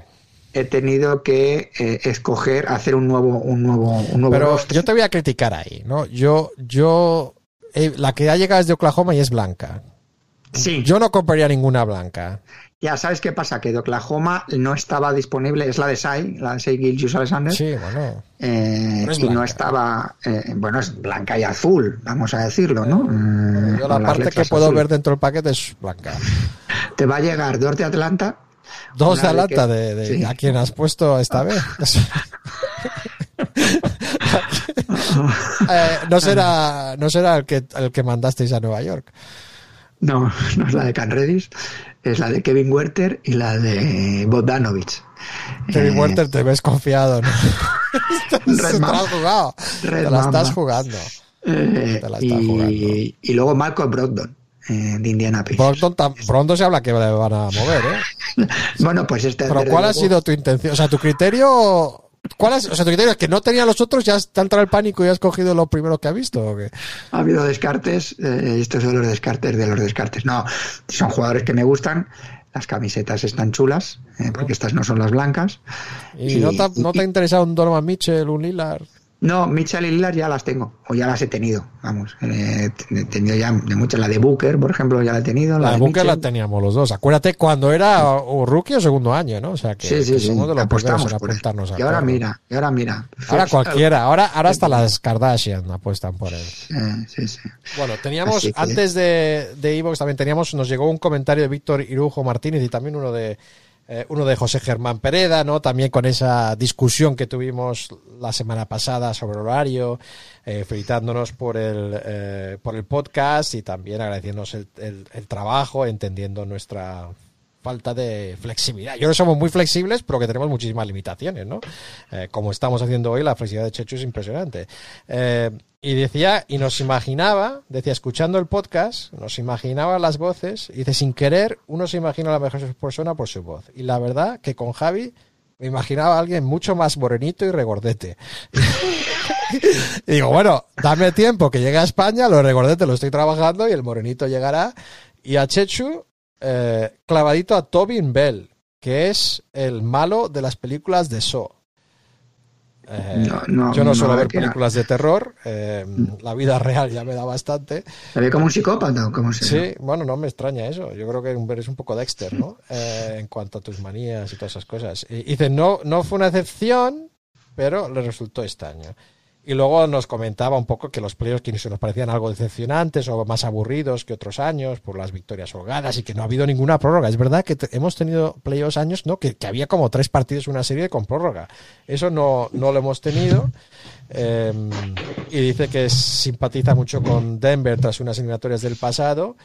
He tenido que eh, escoger, hacer un nuevo, un nuevo, un nuevo Pero yo te voy a criticar ahí, ¿no? Yo, yo, eh, la que ha llegado es de Oklahoma y es blanca. Sí, Yo no compraría ninguna blanca. Ya sabes qué pasa, que de Oklahoma no estaba disponible, es la de Sai, la de Sai Gilgius Alexander. Sí, bueno. Eh, Pero es y no estaba, eh, bueno, es blanca y azul, vamos a decirlo, ¿no? Eh, Yo la parte que puedo azul. ver dentro del paquete es blanca. Te va a llegar dos de Atlanta. Dos de Atlanta que- de, de- sí. a quién has puesto esta vez. [LAUGHS] [LAUGHS] Eh, no será, no será el que el que mandasteis a Nueva York. No, no es la de Can Redis, es la de Kevin Werther y la de Bogdanovich. Kevin Eh, Werther, te ves confiado, ¿no? [LAUGHS] Red jugado. Red te la estás jugando. eh, Te la está jugando. y, luego Malcolm Brogdon, eh, de Indiana Pacers. Brogdon tam- pronto se habla que le van a mover, ¿eh? [LAUGHS] Bueno, pues este. Pero ¿cuál ha sido tu intención? O sea, tu criterio... ¿Cuál es, o sea, tu criterio es que no tenían los otros, ya te ha entrado el pánico y has cogido lo primero que has visto. ¿o qué? Ha habido descartes, eh, estos son los descartes de los descartes. No, son jugadores que me gustan. Las camisetas están chulas, eh, porque estas no son las blancas. ¿Y, no, te, ha- no te ha y- interesado un Donovan Mitchell, un Lillard? No, Mitchell y Lillard ya las tengo, o ya las he tenido, vamos. Eh, he tenido ya de muchas, la de Booker, por ejemplo, ya la he tenido. La de Bunker la teníamos los dos. Acuérdate cuando era o rookie o segundo año, ¿no? O sea, que, Sí, sí, que sí, somos de los primeros apostamos en apuntarnos a Y ahora mira, y ahora mira. Ahora [LAUGHS] cualquiera, ahora, ahora hasta las Kardashian apuestan por él. Eh, sí, sí. Bueno, teníamos, que- antes de, de Evox también teníamos, nos llegó un comentario de Víctor Irujo Martínez y también uno de eh, uno de José Germán Pereda, ¿no? También con esa discusión que tuvimos la semana pasada sobre horario, eh, felicitándonos por el, eh, por el podcast y también agradeciéndonos el, el- el trabajo, entendiendo nuestra falta de flexibilidad. Yo creo somos muy flexibles, pero que tenemos muchísimas limitaciones, ¿no? Eh, como estamos haciendo hoy, la flexibilidad de Chechu es impresionante. Eh, y decía, y nos imaginaba, decía, escuchando el podcast, nos imaginaba las voces, y dice, sin querer, uno se imagina la mejor persona por su voz. Y la verdad que con Javi me imaginaba a alguien mucho más morenito y regordete. [LAUGHS] y digo, bueno, dame tiempo que llegue a España, lo de regordete lo estoy trabajando y el morenito llegará. Y a Chechu, eh, clavadito a Tobin Bell, que es el malo de las películas de Saw. Eh, No, no, yo no no, suelo ver películas de terror, eh, la vida real ya me da bastante. ¿Se ve como un psicópata o cómo se Sí, bueno, no me extraña eso. Yo creo que eres un poco Dexter, ¿no? [LAUGHS] Eh, en cuanto a tus manías y todas esas cosas. Y dice, no, no fue una excepción, pero le resultó extraño. Y luego nos comentaba un poco que los playoffs que se nos parecían algo decepcionantes o más aburridos que otros años por las victorias holgadas y que no ha habido ninguna prórroga. Es verdad que te- hemos tenido playoffs años, ¿no? Que, que había como tres partidos en una serie con prórroga. Eso no, no lo hemos tenido. [LAUGHS] Eh, y dice que simpatiza mucho con Denver tras unas eliminatorias del pasado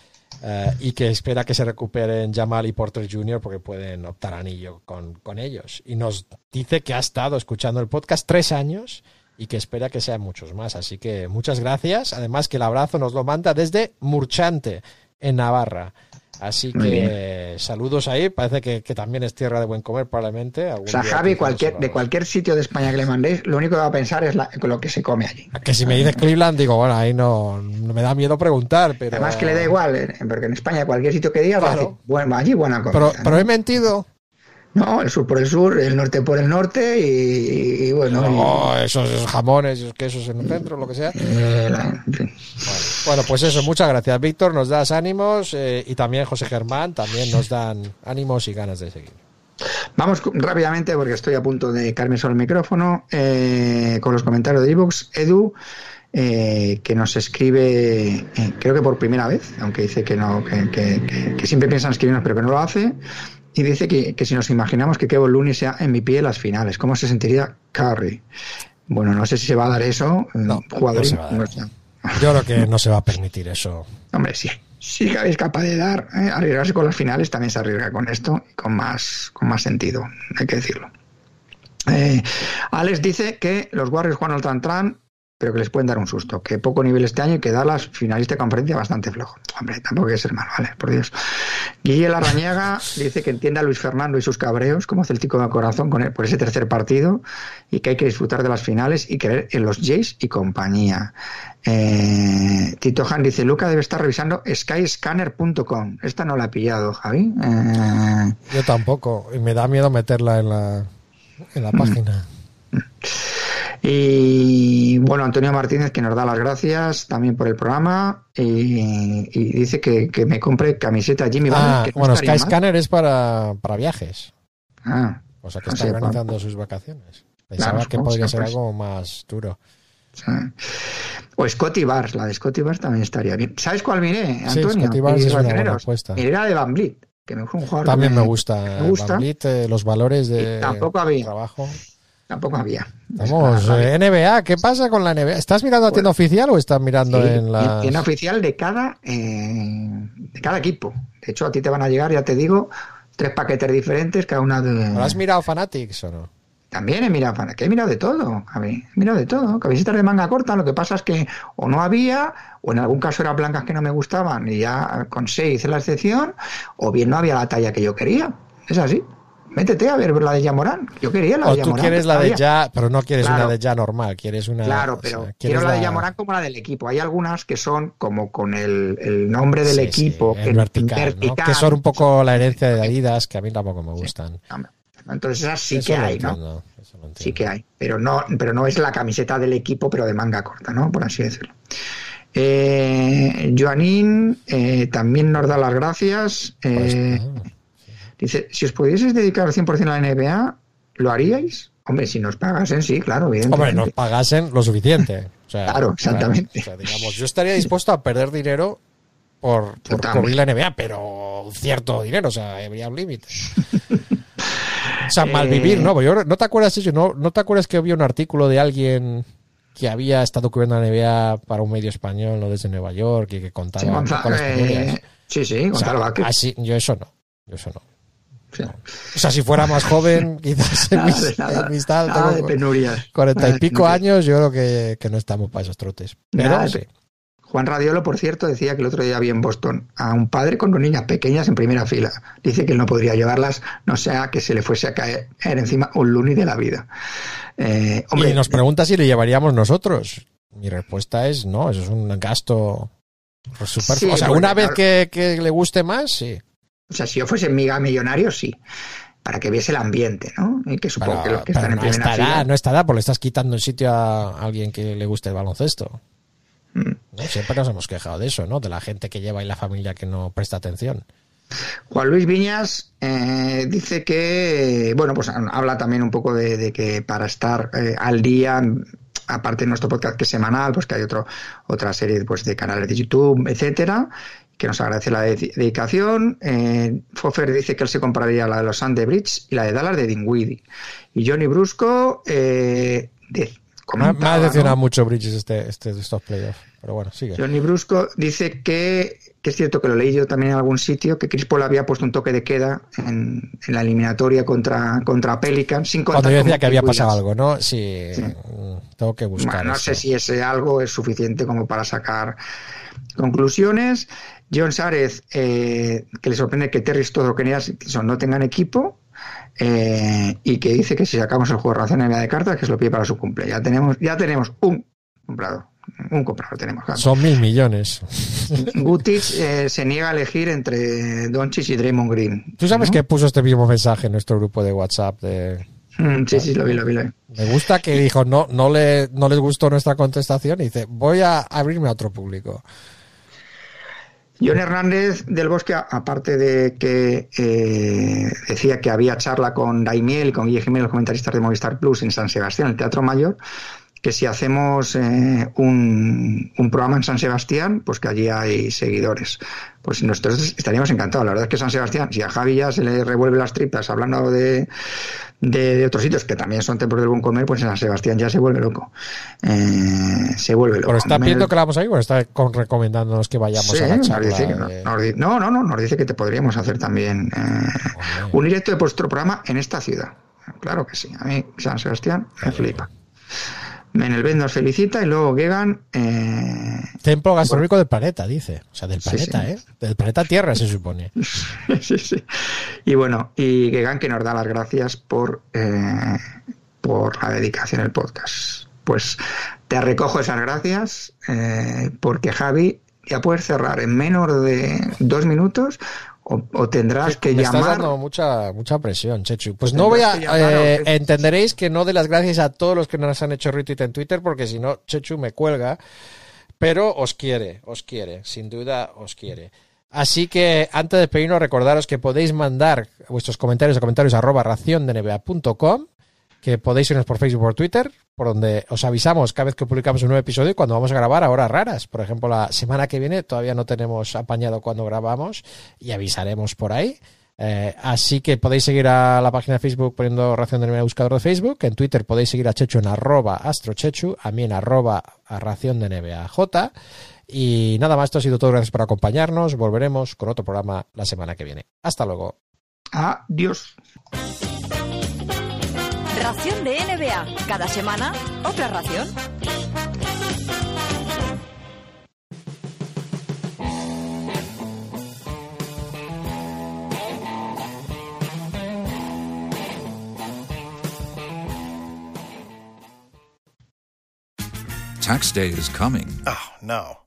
eh, y que espera que se recuperen Jamal y Porter Jr. porque pueden optar anillo con, con ellos. Y nos dice que ha estado escuchando el podcast tres años y que espera que sean muchos más. Así que muchas gracias. Además que el abrazo nos lo manda desde Murchante, en Navarra. Así que saludos ahí. Parece que, que también es tierra de buen comer, probablemente. Algún O sea, Javi, cualquier, de cualquier sitio de España que le mandéis, lo único que va a pensar es la- lo que se come allí. Que si me dices Cleveland, digo, bueno, ahí no, no me da miedo preguntar, pero. Además que le da igual, eh, porque en España cualquier sitio que digas va a decir, bueno, allí buena comida. Pero, ¿no? pero he mentido. No, el sur por el sur, el norte por el norte y, y bueno. y- No, esos, esos jamones, esos quesos en el centro, lo que sea. eh, la- en fin. Bueno, pues eso, muchas gracias, Víctor. Nos das ánimos eh, y también José Germán, también nos dan ánimos y ganas de seguir. Vamos rápidamente porque estoy a punto de caerme sobre el micrófono eh, con los comentarios de Evox. Edu, eh, que nos escribe, eh, creo que por primera vez, aunque dice que no, que, que- siempre piensa en escribirnos, pero que no lo hace. Y dice que, que si nos imaginamos que Kevin Looney sea MVP en las finales, ¿cómo se sentiría Curry? Bueno, no sé si se va a dar eso. eh, No, jugador, no se va a dar. no sé. Yo creo que no se va a permitir eso. [LAUGHS] Hombre, sí. Si Gaby es capaz de dar, eh, arriesgarse con las finales, también se arriesga con esto y con más, con más sentido, hay que decirlo. Eh, Alex dice que los Warriors juegan al Tran pero que les pueden dar un susto, que poco nivel este año y que Dallas, finalista de conferencia, bastante flojo. Hombre, tampoco hay que ser mal, vale, por Dios. Guille Larrañaga [LAUGHS] dice que entiende a Luis Fernando y sus cabreos como Celtico de corazón con él por ese tercer partido y que hay que disfrutar de las finales y creer en los Jays y compañía. Eh, Tito Han dice, Luca debe estar revisando skyscanner.com. Esta no la ha pillado, Javi. Eh, Yo tampoco. Y me da miedo meterla en la, en la página. [LAUGHS] Y bueno, Antonio Martínez que nos da las gracias también por el programa y, y dice que, que me compre camiseta Jimmy. Ah, no bueno, estaría mal. Skyscanner es para, para viajes. Ah, O sea que está organizando sus vacaciones. Pensaba Claro, que podría ser algo más duro. sí. O Scotty Bars, la de Scotty Bars también estaría bien. ¿Sabes cuál miré, Sí, Antonio? Scotty Bars Y es una buena apuesta. Miré la de Van Vliet, que me fue un jugador que También me gusta. me gusta. Van Vliet, eh, los valores de Y tampoco había. trabajo. Tampoco había. Vamos, [LAUGHS] Ah, eh, NBA, ¿qué pasa con la NBA? ¿Estás mirando la tienda oficial o estás mirando Sí, en la tienda oficial de cada eh, de cada equipo. De hecho, a ti te van a llegar, ya te digo, tres paquetes diferentes, cada una de. ¿Has mirado Fanatics o no? También he mirado, que he mirado de todo. He mirado de todo. Camisetas de manga corta, lo que pasa es que o no había, o en algún caso eran blancas que no me gustaban y ya con seis hice la excepción, o bien no había la talla que yo quería. Es así. Métete a ver la de Yamorán. Yo quería la O de tú Yamorán. quieres la de ya, pero no quieres Claro. una de ya normal, quieres una. Claro, o pero sea, quiero quieres la de Yamorán como la del equipo. Hay algunas que son como con el, el nombre del Sí, equipo. sí, que en vertical. Que son un poco la herencia de Adidas, que a mí tampoco me gustan. Entonces esas sí Eso que hay, ¿no? entiendo. Sí que hay, pero no, pero no es la camiseta del equipo, pero de manga corta, ¿no? Por así decirlo. Eh, Joanín eh, también nos da las gracias. Pues, Eh, ah, dice, si os pudieseis dedicar al 100% a la NBA, ¿lo haríais? Hombre, si nos pagasen, sí, claro, Hombre, evidentemente. nos pagasen lo suficiente. O sea, Claro, exactamente. o sea, digamos, yo estaría dispuesto a perder dinero por, por cubrir la NBA, pero un cierto dinero, o sea, habría un límite. O sea, [LAUGHS] malvivir, ¿no? Porque yo- ¿No te acuerdas eso? ¿No, ¿No te acuerdas que había un artículo de alguien que había estado cubriendo la NBA para un medio español, no desde Nueva York, y que contaba Sí, eh, sí, sí, O sea, Gonzalo así, yo eso no. Yo eso no. O sea, si fuera más joven, [LAUGHS] quizás en Nada mis, de, nada, en mis tal, nada de tengo penurias. cuarenta y pico años, yo creo que, que no estamos para esos trotes. Pero sí. Juan Radiolo, por cierto, decía que el otro día vi en Boston a un padre con dos niñas pequeñas en primera fila. Dice que él no podría llevarlas, no sea que se le fuese a caer encima un luni de la vida. Eh, hombre, y nos pregunta si le llevaríamos nosotros. Mi respuesta es no, eso es un gasto superfluo. Sí, o sea, una vez claro- que, que le guste más, sí. O sea, si yo fuese miga millonario, sí. Para que viese el ambiente, ¿no? Y que supongo Pero, que los que están en no primera estará, fila. no estará, porque le estás quitando el sitio a alguien que le guste el baloncesto. Mm. ¿No? Siempre nos hemos quejado de eso, ¿no? De la gente que lleva y la familia que no presta atención. Juan Luis Viñas eh, dice que, bueno, pues habla también un poco de, de que para estar eh, al día, aparte de nuestro podcast que es semanal, pues que hay otro, otra serie pues, de canales de YouTube, etcétera, que nos agradece la de- dedicación. Eh, Fofer dice que él se compraría la de los Bridge y la de Dallas de Dinwiddie. Y Johnny Brusco eh, de- Me, ha- me ha comentaba, decepcionado ¿no? mucho Bridges este, este, estos playoffs. Pero bueno, sigue. Johnny Brusco dice que, que es cierto que lo leí yo también en algún sitio, que Chris Paul había puesto un toque de queda en, en la eliminatoria contra, contra Pelican, sin contar Cuando yo decía que había pasado algo, ¿no? Sí, tengo que buscar. Bueno, no sé si ese algo es suficiente como para sacar conclusiones. John Sárez, eh, que le sorprende que Terry Stoddard Atkinson no tengan equipo. eh, y que dice que si sacamos el juego de ración de cartas, que se lo pide para su cumple. Ya tenemos, ya tenemos un comprador. Un comprador tenemos. claro. Son mil millones. Gutic eh, se niega a elegir entre Doncic y Draymond Green. ¿Tú sabes ¿no? que puso este mismo mensaje en nuestro grupo de WhatsApp? De, Mm, sí, sí, lo vi, lo vi, lo vi. me gusta que dijo, no, no, le, no les gustó nuestra contestación y dice, voy a abrirme a otro público. John Hernández del Bosque, aparte de que eh, decía que había charla con Daimiel y con Guille Jiménez, los comentaristas de Movistar Plus en San Sebastián, el Teatro Mayor, que si hacemos eh, un, un programa en San Sebastián, pues que allí hay seguidores. Pues nosotros estaríamos encantados. La verdad es que San Sebastián, si a Javi ya se le revuelve las tripas hablando de, de, de otros sitios que también son templos del buen comer, pues en San Sebastián ya se vuelve loco. Eh, se vuelve loco. Pero está Me- pidiendo que la vamos a ir, o está con- recomendándonos que vayamos Sí, a la nos charla. dice que no, de- nos di- no, no, no, nos dice que te podríamos hacer también eh, un directo de vuestro programa en esta ciudad. Claro que sí, a mí San Sebastián me flipa. En el felicita y luego Gegan. Eh, Templo gastronómico del planeta, dice. O sea, del Sí, planeta, sí. ¿eh? Del planeta Tierra, se supone. [LAUGHS] sí, sí. Y bueno, y Gegan que nos da las gracias por, eh, por la dedicación al podcast. Pues te recojo esas gracias eh, porque Javi ya puedes cerrar en menos de dos minutos o, o tendrás que Me estás llamar. dando mucha, mucha presión, Chechu. Pues no voy a... llamar eh, entenderéis que no de las gracias a todos los que nos han hecho retweet en Twitter, porque si no, Chechu me cuelga. Pero os quiere, os quiere, sin duda os quiere. Así que antes de despedirnos, recordaros que podéis mandar vuestros comentarios a comentarios arroba raciondenba.com, que podéis irnos por Facebook o por Twitter, por donde os avisamos cada vez que publicamos un nuevo episodio cuando vamos a grabar a horas raras. Por ejemplo, la semana que viene todavía no tenemos apañado cuando grabamos y avisaremos por ahí. Eh, así que podéis seguir a la página de Facebook poniendo Ración de NBA en el buscador de Facebook. En Twitter podéis seguir a Chechu en arroba astrochechu, a mí en arroba a Ración de NBA J. Y nada más, esto ha sido todo. Gracias por acompañarnos. Volveremos con otro programa la semana que viene. Hasta luego. Adiós. Ración de NBA. Cada semana, otra ración. Tax day is coming. Oh, no.